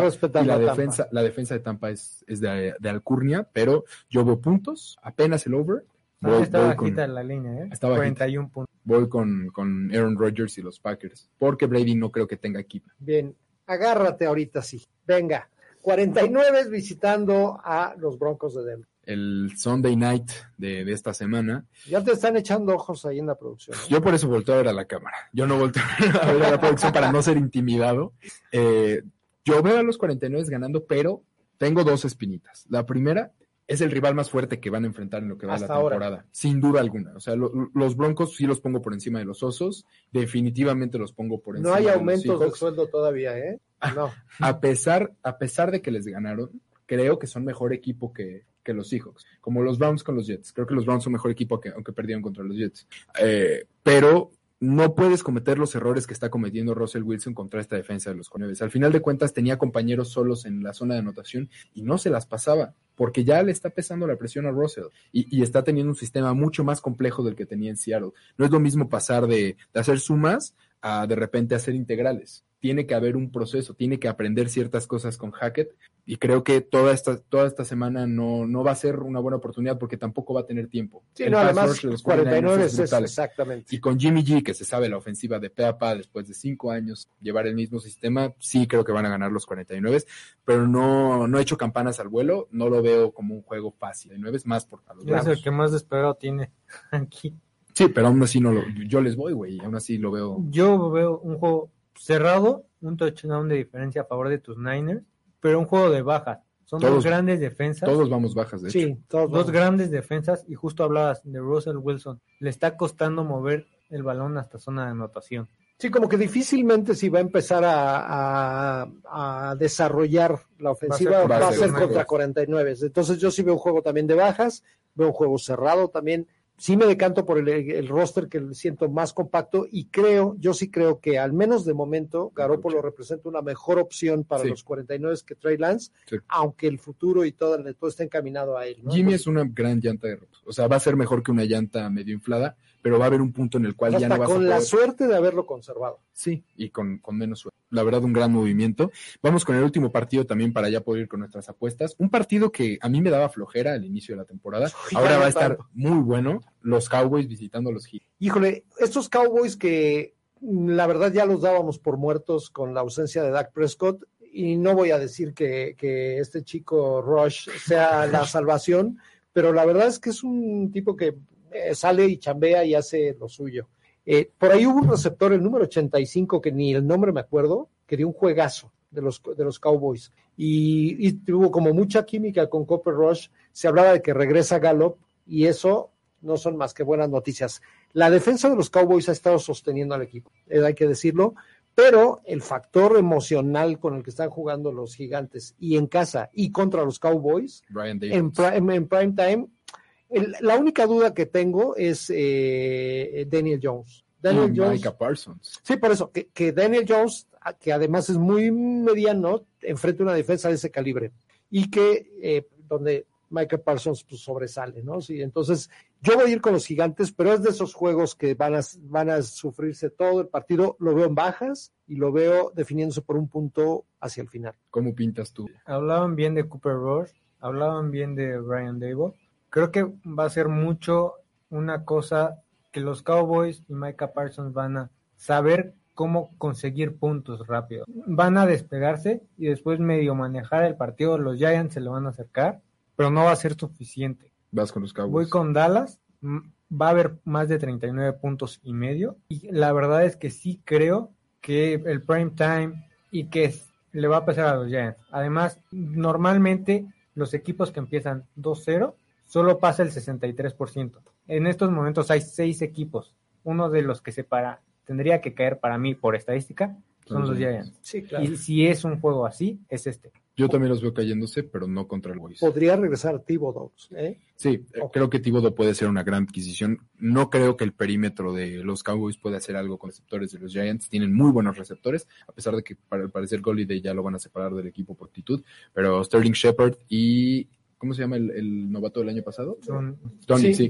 [SPEAKER 7] y la
[SPEAKER 5] Tampa.
[SPEAKER 7] defensa, la defensa de Tampa es, es de, de alcurnia, pero yo veo puntos, apenas el over. Voy,
[SPEAKER 6] está
[SPEAKER 7] voy con-
[SPEAKER 6] bajita la línea, ¿eh?
[SPEAKER 7] Está bajita.
[SPEAKER 6] 41 puntos.
[SPEAKER 7] voy con, con Aaron Rodgers y los Packers, porque Brady no creo que tenga equipo.
[SPEAKER 5] Bien, agárrate ahorita sí. Venga, 49 visitando a los Broncos de Denver.
[SPEAKER 7] El Sunday night de, de esta semana,
[SPEAKER 5] Ya te están echando ojos ahí en la producción. ¿no?
[SPEAKER 7] yo por eso volteo a ver a la cámara. Yo no volteo [LAUGHS] a ver a la producción para no ser intimidado. Eh, yo veo a los 49 ganando, pero tengo dos espinitas. La primera es el rival más fuerte que van a enfrentar en lo que va de la
[SPEAKER 5] Hasta ahora.
[SPEAKER 7] temporada, sin duda alguna. O sea, lo- los Broncos sí los pongo por encima de los Osos, definitivamente los pongo por encima
[SPEAKER 5] No hay
[SPEAKER 7] de los
[SPEAKER 5] aumentos de
[SPEAKER 7] Seahawks.
[SPEAKER 5] sueldo todavía, ¿eh? No.
[SPEAKER 7] a pesar, a pesar de que les ganaron, creo que son mejor equipo que, que los Seahawks, como los Browns con los Jets. Creo que los Browns son mejor equipo que, aunque perdieron contra los Jets. Eh, pero no puedes cometer los errores que está cometiendo Russell Wilson contra esta defensa de los Coneves. Al final de cuentas tenía compañeros solos en la zona de anotación y no se las pasaba porque ya le está pesando la presión a Russell y, y está teniendo un sistema mucho más complejo del que tenía en Seattle. No es lo mismo pasar de, de hacer sumas a de repente hacer integrales. Tiene que haber un proceso, tiene que aprender ciertas cosas con Hackett y creo que toda esta, toda esta semana no, no va a ser una buena oportunidad porque tampoco va a tener tiempo.
[SPEAKER 5] Sí,
[SPEAKER 7] El
[SPEAKER 5] no, además,
[SPEAKER 7] los
[SPEAKER 5] 49 es, exactamente.
[SPEAKER 7] Y con Jimmy G, que se sabe la ofensiva de pe a pa después de cinco años, llevar el mismo sistema, sí creo que van a ganar los 49, pero no, no he hecho campanas al vuelo, no lo veo como un juego fácil. 9 es más por a los
[SPEAKER 6] Es el que más despegado tiene [LAUGHS] aquí.
[SPEAKER 7] Sí, pero aún así no lo, yo les voy, güey, aún así lo veo.
[SPEAKER 6] Yo veo un juego cerrado, un touchdown de diferencia a favor de tus Niners, pero un juego de bajas. Son
[SPEAKER 7] Todos-
[SPEAKER 6] dos grandes defensas.
[SPEAKER 7] Todos vamos bajas, de hecho.
[SPEAKER 5] Sí, todos
[SPEAKER 6] dos
[SPEAKER 5] vamos.
[SPEAKER 6] grandes defensas y justo hablabas de Russell Wilson. Le está costando mover el balón hasta zona de anotación.
[SPEAKER 5] Sí, como que difícilmente si va a empezar a, a- a desarrollar la ofensiva, va a ser,
[SPEAKER 7] contra
[SPEAKER 5] contra 49. Entonces yo sí veo un juego también de bajas, veo un juego cerrado también. Sí me decanto por el, el roster que siento más compacto y creo, yo sí creo que al menos de momento Garoppolo representa una mejor opción para
[SPEAKER 7] Sí.
[SPEAKER 5] los 49 que Trey Lance,
[SPEAKER 7] Sí.
[SPEAKER 5] aunque el futuro y todo, todo está encaminado a él. ¿no?
[SPEAKER 7] Jimmy es una gran llanta de rotos. O sea, va a ser mejor que una llanta medio inflada, pero va a haber un punto en el cual ya no vas a
[SPEAKER 5] con la
[SPEAKER 7] poder-
[SPEAKER 5] suerte de haberlo conservado.
[SPEAKER 7] Sí, y con, con menos suerte. La verdad, un gran movimiento. Vamos con el último partido también para ya poder ir con nuestras apuestas. Un partido que a mí me daba flojera al inicio de la temporada. Ahora va a estar
[SPEAKER 5] tanto.
[SPEAKER 7] muy bueno. Los Cowboys visitando a los Heat.
[SPEAKER 5] Híjole, estos Cowboys que mm, la verdad ya los dábamos por muertos con la ausencia de Dak Prescott y no voy a decir que, que este chico Rush sea la [LAUGHS] salvación, pero la verdad es que es un tipo que eh, sale y chambea y hace lo suyo. Eh, por ahí hubo un receptor, el número 85, que ni el nombre me acuerdo, que dio un juegazo de los, de los Cowboys. Y, y tuvo como mucha química con Copper Rush. Se hablaba de que regresa Gallup y eso no son más que buenas noticias. La defensa de los Cowboys ha estado sosteniendo al equipo, eh, hay que decirlo, pero el factor emocional con el que están jugando los gigantes y en casa y contra los Cowboys en prime, en prime time, el- la única duda que tengo es eh, Daniel Jones. Daniel
[SPEAKER 7] y
[SPEAKER 5] Jones.
[SPEAKER 7] Micah Parsons.
[SPEAKER 5] Sí, por eso, que, que Daniel Jones, a- que además es muy mediano, enfrenta una defensa de ese calibre y que eh, donde Michael Parsons pues, sobresale, ¿no? Sí, entonces yo voy a ir con los gigantes, pero es de esos juegos que van a, van a sufrirse todo el partido, lo veo en bajas y lo veo definiéndose por un punto hacia el final.
[SPEAKER 7] ¿Cómo pintas tú?
[SPEAKER 6] Hablaban bien de Cooper Rush, hablaban bien de Brian Dable. Creo que va a ser mucho una cosa que los Cowboys y Micah Parsons van a saber cómo conseguir puntos rápido. Van a despegarse y después medio manejar el partido. Los Giants se lo van a acercar, pero no va a ser suficiente.
[SPEAKER 7] Vas con los Cowboys.
[SPEAKER 6] Voy con Dallas. Va a haber más de 39 puntos y medio. Y la verdad es que sí creo que el prime time y que es- le va a pasar a los Giants. Además, normalmente los equipos que empiezan 2-0 solo pasa el 63%. En estos momentos hay seis equipos. Uno de los que se para, tendría que caer para mí por estadística son los Giants.
[SPEAKER 5] Sí, claro.
[SPEAKER 6] Y si es un juego así, es este.
[SPEAKER 7] Yo también los veo cayéndose, pero no contra el Boys.
[SPEAKER 5] Podría regresar Thibodeau, ¿eh?
[SPEAKER 7] Sí, eh, creo que Thibodeau puede ser una gran adquisición. No creo que el perímetro de los Cowboys pueda hacer algo con receptores de los Giants. Tienen muy buenos receptores, a pesar de que para al parecer Golladay ya lo van a separar del equipo por actitud. Pero Sterling Shepard y ¿cómo se llama el, el novato del año pasado?
[SPEAKER 6] Son-
[SPEAKER 7] Tony,
[SPEAKER 5] Sí,
[SPEAKER 7] sí,
[SPEAKER 5] sí.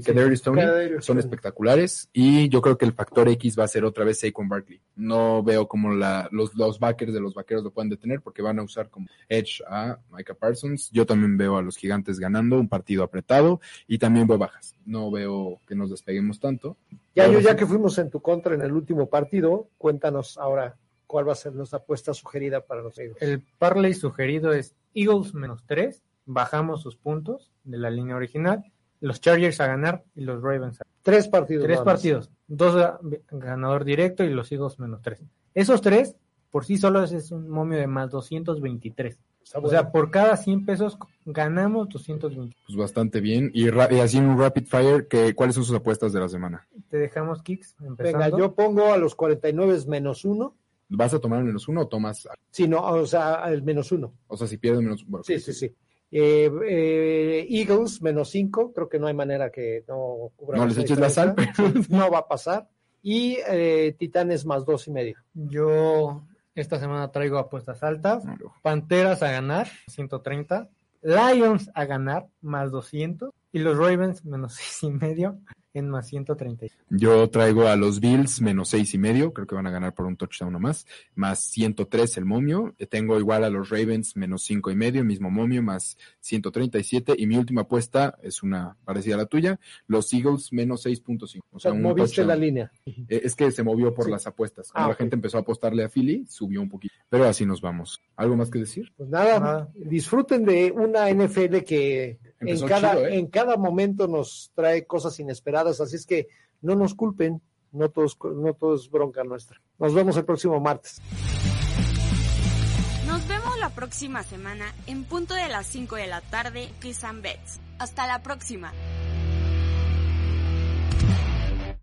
[SPEAKER 7] Son espectaculares y yo creo que el factor X va a ser otra vez Saquon Barkley. No veo como la, los, los backers de los vaqueros lo pueden detener porque van a usar como edge a Micah Parsons. Yo también veo a los gigantes ganando un partido apretado y también veo bajas. No veo que nos despeguemos tanto.
[SPEAKER 5] Ya, yo, ya
[SPEAKER 7] sí,
[SPEAKER 5] que fuimos en tu contra en el último partido, cuéntanos ahora cuál va a ser nuestra apuesta sugerida para los Eagles.
[SPEAKER 6] El parlay sugerido es Eagles menos 3. Bajamos sus puntos de la línea original. Los Chargers a ganar y los Ravens a
[SPEAKER 5] Tres partidos.
[SPEAKER 6] Tres partidos. Dos ga- ganador directo y los Eagles menos 3. Esos tres, por sí solos, es un momio de más 223.
[SPEAKER 5] Está
[SPEAKER 6] O
[SPEAKER 5] bueno.
[SPEAKER 6] sea, por cada 100 pesos ganamos 220.
[SPEAKER 7] pues bastante bien. Y, así en un rapid fire, que, ¿cuáles son sus apuestas de la semana?
[SPEAKER 6] Te dejamos kicks empezando.
[SPEAKER 5] Venga, yo pongo a los 49 menos uno.
[SPEAKER 7] ¿Vas a tomar menos uno o tomas?
[SPEAKER 5] Sí, no, o sea, el menos uno.
[SPEAKER 7] O sea, si pierdes menos bueno,
[SPEAKER 5] Sí, sí, sí. Eh, eh, Eagles menos cinco, creo que no hay manera que no cubra
[SPEAKER 7] No les eches la sal,
[SPEAKER 5] diferencia. [LAUGHS] No va a pasar. y eh, Titanes más dos y medio.
[SPEAKER 6] Yo esta semana traigo apuestas altas. Panteras a ganar, 130. Lions a ganar, más 200. Y los Ravens, menos seis y medio, en más 130.
[SPEAKER 7] Yo traigo a los Bills menos seis y medio, creo que van a ganar por un touchdown más, más 103 el momio. Eh, Tengo igual a los Ravens menos cinco y medio, mismo momio, más 137. Y mi última apuesta es una parecida a la tuya, los Eagles menos 6.5. O sea, un
[SPEAKER 5] moviste
[SPEAKER 7] touchdown.
[SPEAKER 5] la línea.
[SPEAKER 7] Eh, Es que se movió por
[SPEAKER 5] Sí.
[SPEAKER 7] las apuestas. Cuando
[SPEAKER 5] Ah,
[SPEAKER 7] la
[SPEAKER 5] ok.
[SPEAKER 7] gente empezó a apostarle a Philly, subió un poquito. Pero así nos vamos. ¿Algo más que decir?
[SPEAKER 5] Pues nada,
[SPEAKER 6] Nada.
[SPEAKER 5] disfruten de una NFL que en cada,
[SPEAKER 7] chido, ¿eh?
[SPEAKER 5] en cada momento nos trae cosas inesperadas, así es que no nos culpen, no todos, no todo es bronca nuestra. Nos vemos el próximo martes.
[SPEAKER 4] Nos vemos la próxima semana en punto de las 5 de la tarde, Kiss and Bets. Hasta la próxima.